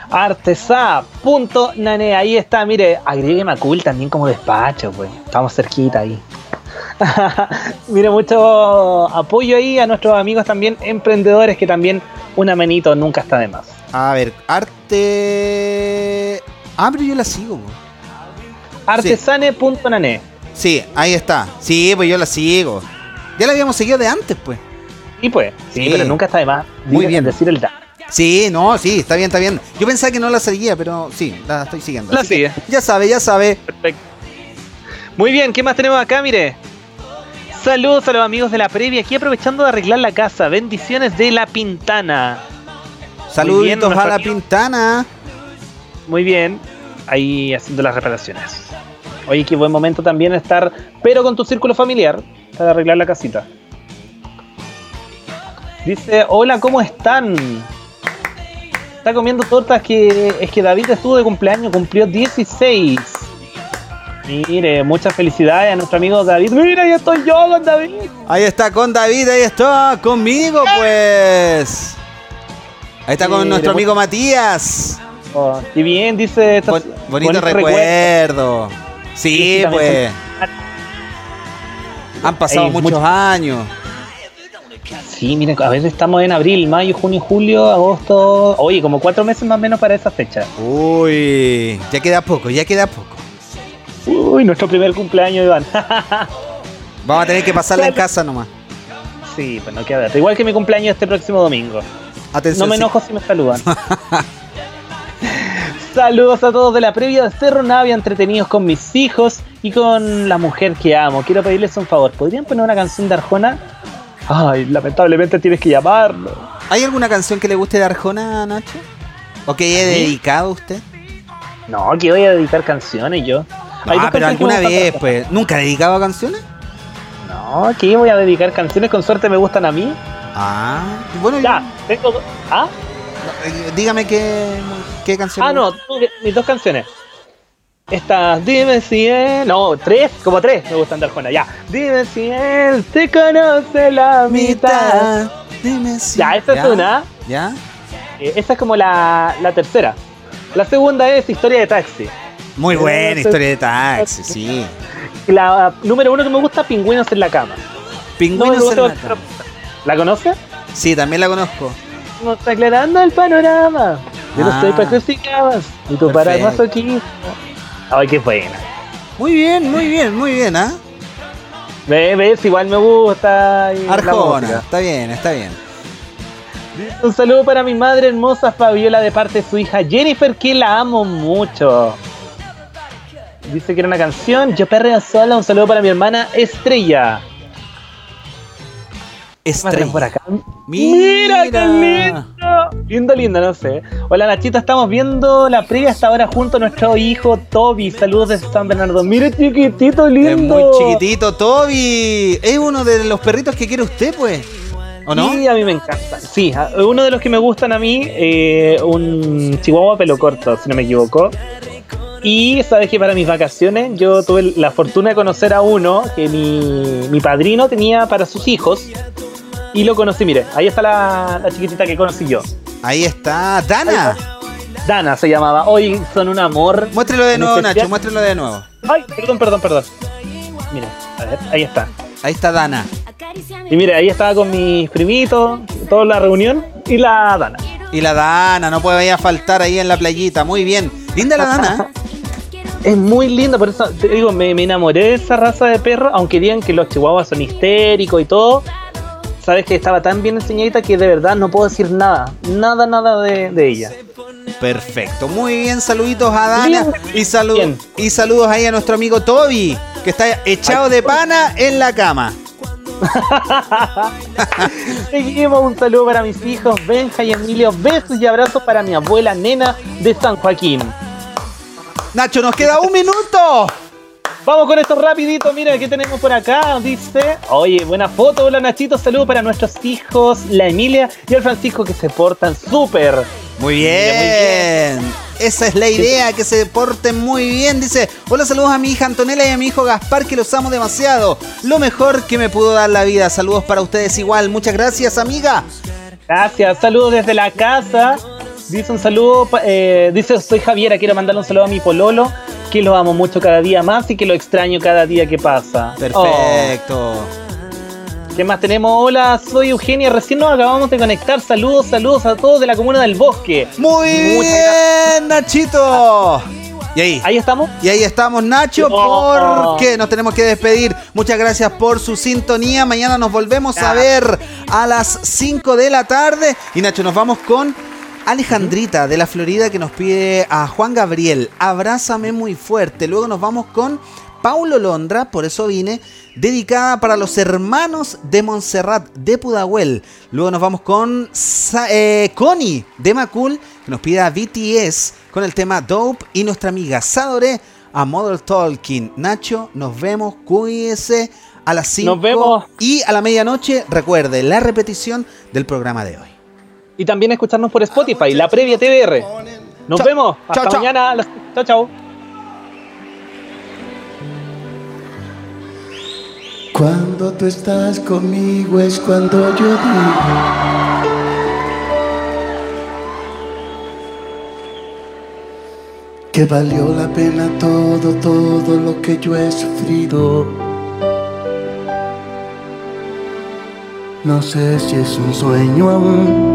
Artesa.nane, ahí está, mire, agrégueme a cool también como despacho, pues. Estamos cerquita ahí. mire, mucho apoyo ahí a nuestros amigos también emprendedores que también un amenito nunca está de más. A ver, arte... Ah, pero yo la sigo. Artesane.nane. Sí, ahí está. Sí, pues yo la sigo. Ya la habíamos seguido de antes, pues. Y pues, sí, Sí. pero nunca está de más. Muy Diga- bien. Decir el dato. Sí, no, sí, está bien, está bien. Yo pensaba que no la seguía, pero sí, la estoy siguiendo. La sigue. Ya sabe, ya sabe. Perfecto. Muy bien, ¿qué más tenemos acá? Mire. Saludos a los amigos de la previa, aquí aprovechando de arreglar la casa. Bendiciones de la Pintana. Bien, Saluditos a la pintana. Muy bien, ahí haciendo las reparaciones. Oye, qué buen momento también estar, pero con tu círculo familiar, para arreglar la casita. Dice, hola, ¿cómo están? Está comiendo tortas que es que David estuvo de cumpleaños, cumplió 16. Mire, muchas felicidades a nuestro amigo David. Mira, ya estoy yo con David. Ahí está con David, ahí está conmigo, pues. Ahí está con nuestro amigo Matías. Oh, y bien, dice... Bon- bonito, recuerdo. Sí, Sí, pues. Han pasado Ey, muchos mucho- años. Sí, miren, a ver, estamos en abril, mayo, junio, julio, agosto. Oye, como cuatro meses más o menos para esa fecha. Uy, ya queda poco, ya queda poco. Uy, nuestro primer cumpleaños, Iván. Vamos a tener que pasarla en casa nomás. sí, pues no queda. Igual que mi cumpleaños este próximo domingo. Atención. no me sí. enojo si me saludan. Saludos a todos de la previa de Cerro Navia, entretenidos con mis hijos y con la mujer que amo. Quiero pedirles un favor, ¿podrían poner una canción de Arjona? Ay, lamentablemente tienes que llamarlo. ¿Hay alguna canción que le guste de Arjona, Nacho? ¿O que haya dedicado a usted? No, que voy a dedicar canciones yo. Ah, pero alguna vez, pues. ¿Nunca ha dedicado a canciones? No, que voy a dedicar canciones, con suerte me gustan a mí. Ah, bueno, Ya, tengo. do- ¿Ah? Eh, dígame qué, qué canción. Ah, no, mis dos canciones. Estas, dime si él. No, tres, como tres me gustan de Arjona, ya. Dime si él te conoce la mitad. Dime si. Ya, esa es una. ¿Ya? Eh, esa es como la, la tercera. La segunda es Historia de Taxi. Muy Eh, buena historia de taxi, sí. La número uno que me gusta, Pingüinos en la cama. Pingüinos No en la cama. ¿La conoces? Sí, también la conozco. No está aclarando el panorama. Yo Ah. no soy para crucificabas. Y tú para Perfecto. masoquista. Ay, qué buena. Muy bien, muy bien, muy bien, ¿ah? Ve, ves, igual me gusta. Arjona, está bien, está bien. Un saludo para mi madre hermosa Fabiola de parte de su hija Jennifer, que la amo mucho. Dice que era una canción. Yo perreo sola. Un saludo para mi hermana Estrella. ¿Qué más Estrella. por acá? Mira. Mira, qué lindo. Lindo, lindo, no sé. Hola Nachita, estamos viendo la previa hasta ahora junto a nuestro hijo Toby. Saludos desde San Bernardo. Mira, chiquitito, lindo. Es muy chiquitito, Toby. Es uno de los perritos que quiere usted, pues. ¿O no? Sí, a mí me encanta. Sí, uno de los que me gustan a mí, eh, un chihuahua pelo corto, si no me equivoco. Y sabes que para mis vacaciones yo tuve la fortuna de conocer a uno que mi, mi padrino tenía para sus hijos. Y lo conocí, mire, ahí está la, la chiquitita que conocí yo. Ahí está, Dana. Dana se llamaba. Hoy son un amor. Muéstrelo de nuevo, especial- Nacho, muéstrelo de nuevo. Ay, perdón, perdón, perdón. Mira, a ver, ahí está. Ahí está Dana. Y mire, ahí estaba con mis primitos, toda la reunión y la Dana. Y la Dana, no puede a faltar ahí en la playita. Muy bien. Linda la Dana. Es muy linda, por eso te digo, me, me enamoré de esa raza de perro, aunque digan que los chihuahuas son histéricos y todo. Sabes que estaba tan bien enseñadita que de verdad no puedo decir nada, nada, nada de, de ella. Perfecto. Muy bien, saluditos a Dana. Bien. Y, salu- y saludos ahí a nuestro amigo Toby, que está echado de pana en la cama. Seguimos, un saludo para mis hijos, Benja y Emilio, besos y abrazos para mi abuela nena de San Joaquín. Nacho, nos queda un minuto. Vamos con esto rapidito, mira qué tenemos por acá, dice. Oye, buena foto, hola Nachito, saludo para nuestros hijos, la Emilia y el Francisco que se portan súper. Muy bien. Esa es la idea, que se porten muy bien. Dice, hola, saludos a mi hija Antonella y a mi hijo Gaspar, que los amo demasiado. Lo mejor que me pudo dar la vida. Saludos para ustedes igual. Muchas gracias, amiga. Gracias, saludos desde la casa. Dice un saludo, eh, dice soy Javiera, quiero mandarle un saludo a mi pololo, que lo amo mucho cada día más y que lo extraño cada día que pasa. Perfecto. Oh. ¿Qué más tenemos? Hola, soy Eugenia, recién nos acabamos de conectar. Saludos, saludos a todos de la comuna del bosque. Muy bien, Nachito. Y ahí. Ahí estamos. Y ahí estamos, Nacho, Oh. porque nos tenemos que despedir. Muchas gracias por su sintonía. Mañana nos volvemos a ver a las 5 de la tarde. Y Nacho, nos vamos con Alejandrita de la Florida que nos pide a Juan Gabriel. Abrázame muy fuerte. Luego nos vamos con Paulo Londra, por eso vine, dedicada para los hermanos de Montserrat de Pudahuel. Luego nos vamos con Sa- eh, Connie de Macul, que nos pide a BTS con el tema Dope. Y nuestra amiga Sadore a Mother Talking. Nacho, nos vemos, cuídese a las 5 Nos vemos. y a la medianoche. Recuerde la repetición del programa de hoy. Y también escucharnos por Spotify, la previa TBR. Nos Chao. vemos. Hasta Chao, chao. mañana. Chao, chao. Cuando tú estás conmigo es cuando yo digo. Que valió la pena todo, todo lo que yo he sufrido. No sé si es un sueño aún.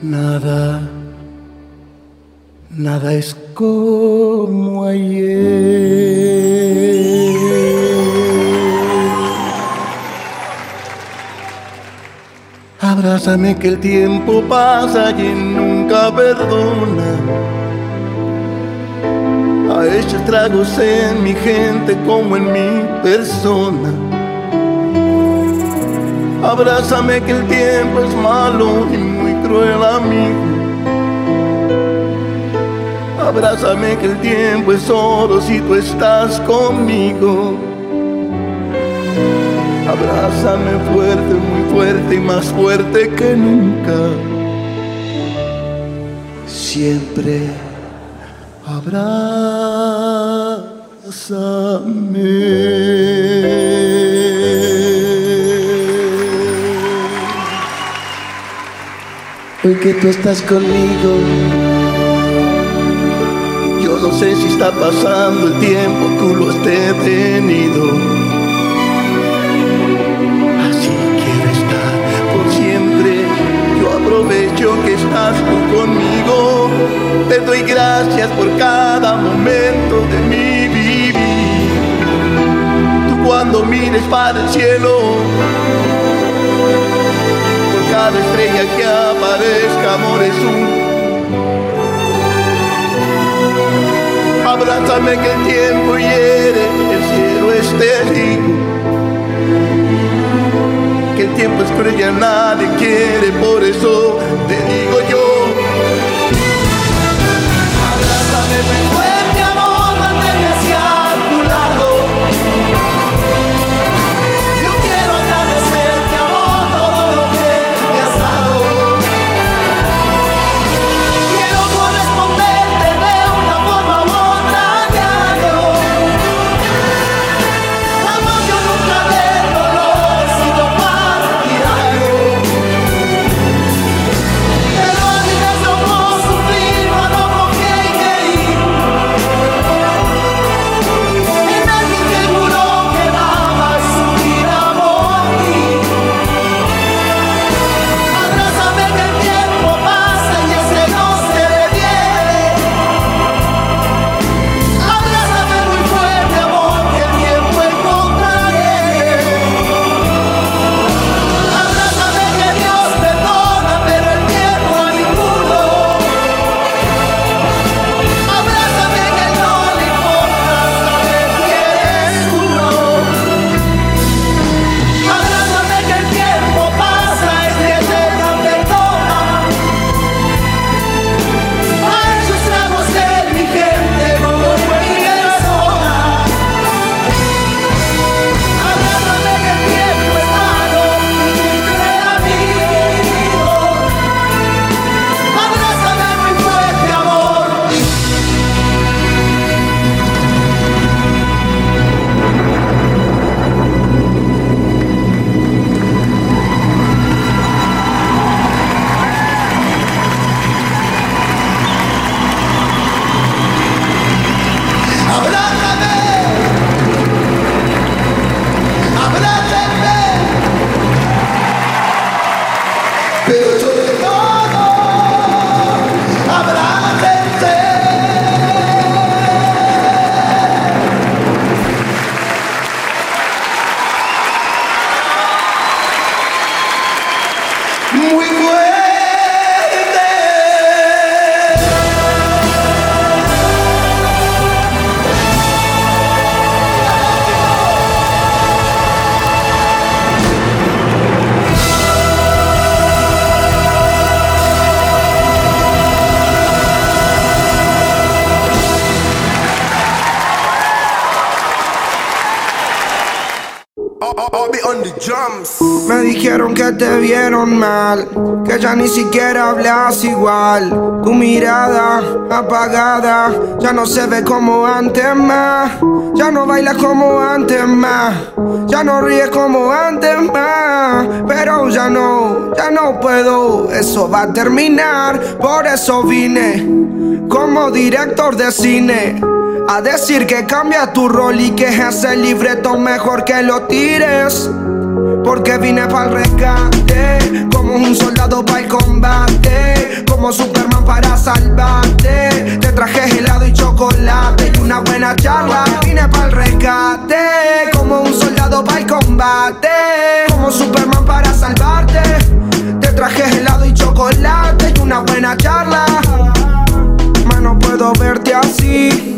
Nada, nada es como ayer. Abrázame que el tiempo pasa y nunca perdona. Ha hecho estragos en mi gente como en mi persona. Abrázame que el tiempo es malo y muy cruel amigo. Abrázame que el tiempo es oro si tú estás conmigo. Abrázame fuerte, muy fuerte y más fuerte que nunca. Siempre abrázame. Hoy que tú estás conmigo, yo no sé si está pasando el tiempo, tú lo has detenido. Así quiero estar por siempre. Yo aprovecho que estás tú conmigo. Te doy gracias por cada momento de mi vivir. Tú cuando mires para el cielo, por cada estrella que aparezca, es un Abrázame que el tiempo hiere, el cielo es testigo. Que el tiempo es cruel y a nadie quiere, por eso te Me dijeron que te vieron mal, que ya ni siquiera hablas igual. Tu mirada apagada ya no se ve como antes más. Ya no bailas como antes más. Ya no ríes como antes más. Pero ya no, ya no puedo. Eso va a terminar. Por eso vine como director de cine. A decir que cambia tu rol y que ese libreto mejor que lo tires. Porque vine para el rescate, como un soldado para el combate, como Superman para salvarte. Te traje helado y chocolate y una buena charla. Vine para el rescate, como un soldado para el combate, como Superman para salvarte. Te traje helado y chocolate y una buena charla. Ma, no puedo verte así.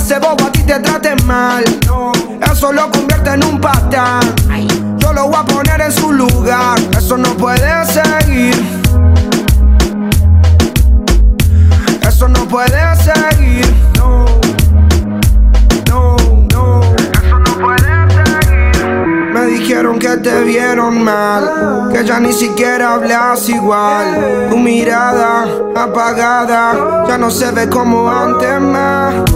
Ese bobo a ti te trate mal. Eso lo convierte en un patán. Yo lo voy a poner en su lugar. Eso no puede seguir. Eso no puede seguir. No, no, no. Eso no puede seguir. Me dijeron que te vieron mal, que ya ni siquiera hablas igual. Tu mirada apagada ya no se ve como antes más.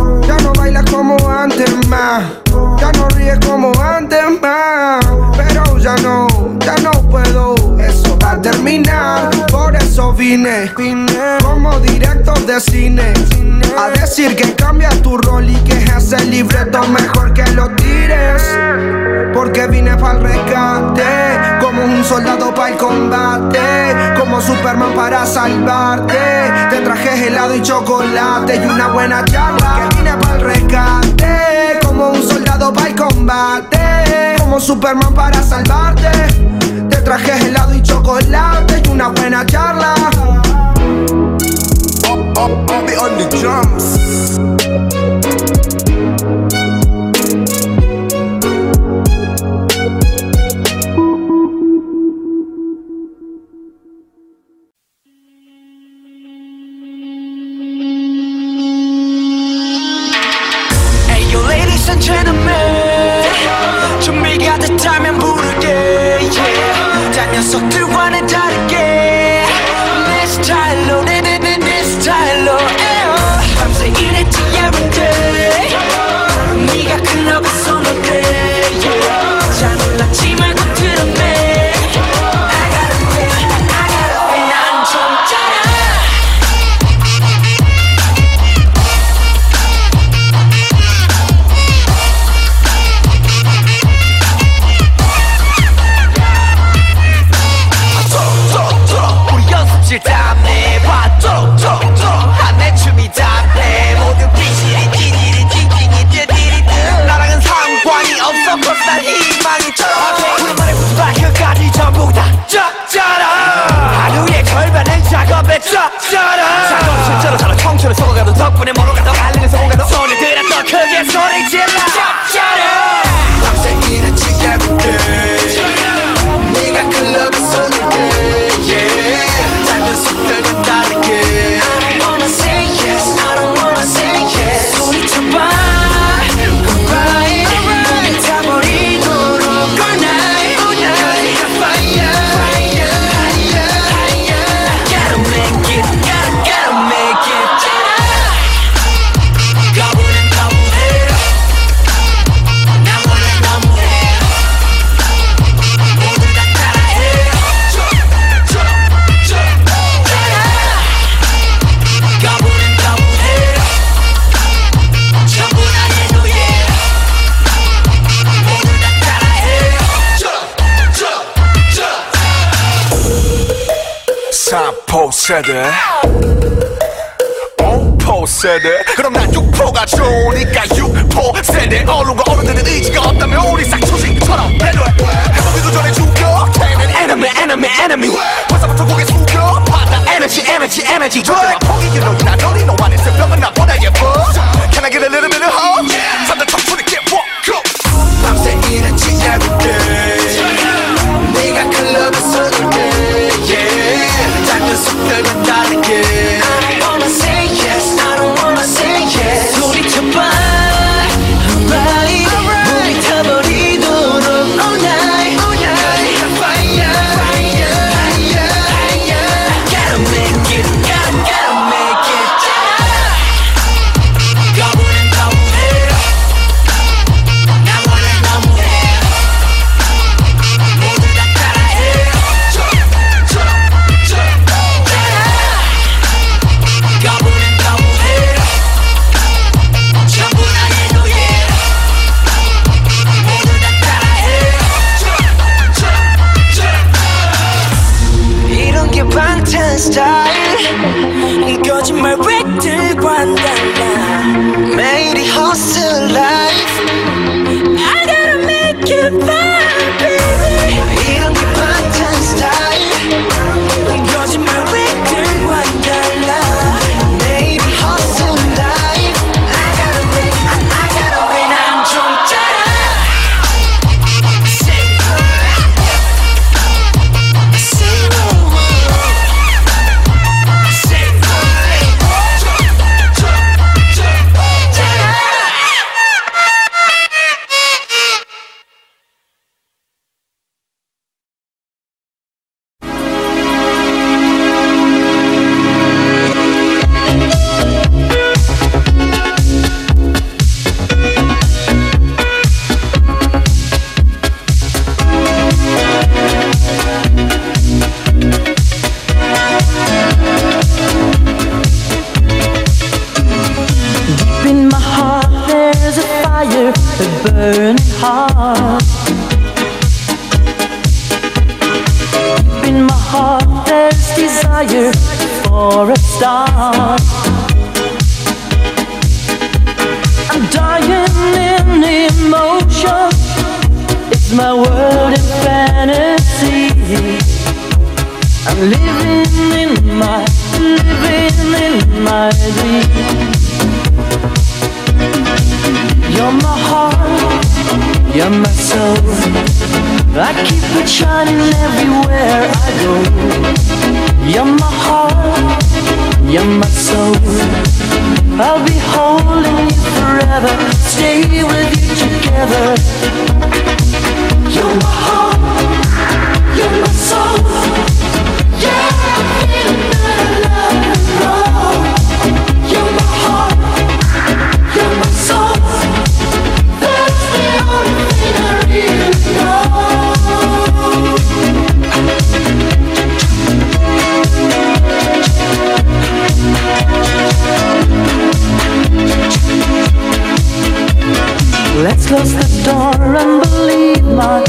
Como antes más. Ya no ríes como antes más. Pero ya no, ya no puedo. Eso va a terminar. Por eso vine, como director de cine. A decir que cambia tu rol y que ese libreto mejor que lo tires. Porque vine para el rescate, como un soldado para el combate, como Superman para salvarte. Te traje helado y chocolate y una buena charla. Como un soldado para el combate, como Superman para salvarte. Te traje helado y chocolate y una buena charla. on the drums. 세대? 어? 6% 세대? 그럼 난 6%가 좋으니까 6% 세대. 어른과 어른들은 의지가 없다면 우리 싹초식처럼 배려해. 해보기도 전에 죽여 enemy enemy enemy 벌써부터 고개 숙여. 받아 energy energy energy 절대 포기 you know 나. 너리 너 안에 새벽은 나보다 예뻐. Can I get a little bit of hope? Desire for a star. I'm dying in emotion. It's my world in fantasy. I'm living in my, living in my dream. You're my heart, you're my soul. I keep it shining everywhere I go. You're my heart, you're my soul. I'll be holding you forever, stay with you together. You're my heart, you're my soul. Let's close the door and believe my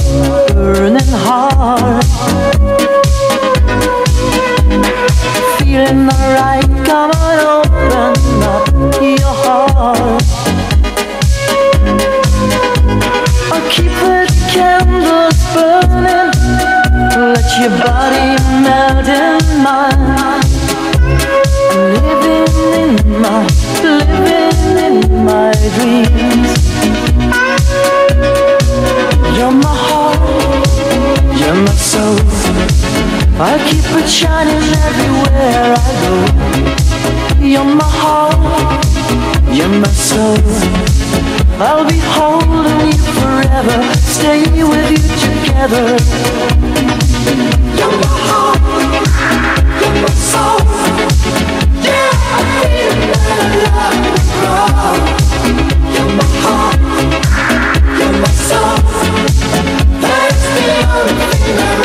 burning heart. Feeling alright, come on, but shining everywhere I go. You're my heart, you're my soul. I'll be holding you forever. Stay with you together. You're my heart, you're my soul. Yeah, I feel that love you from You're my heart, you're my soul. That's the only thing I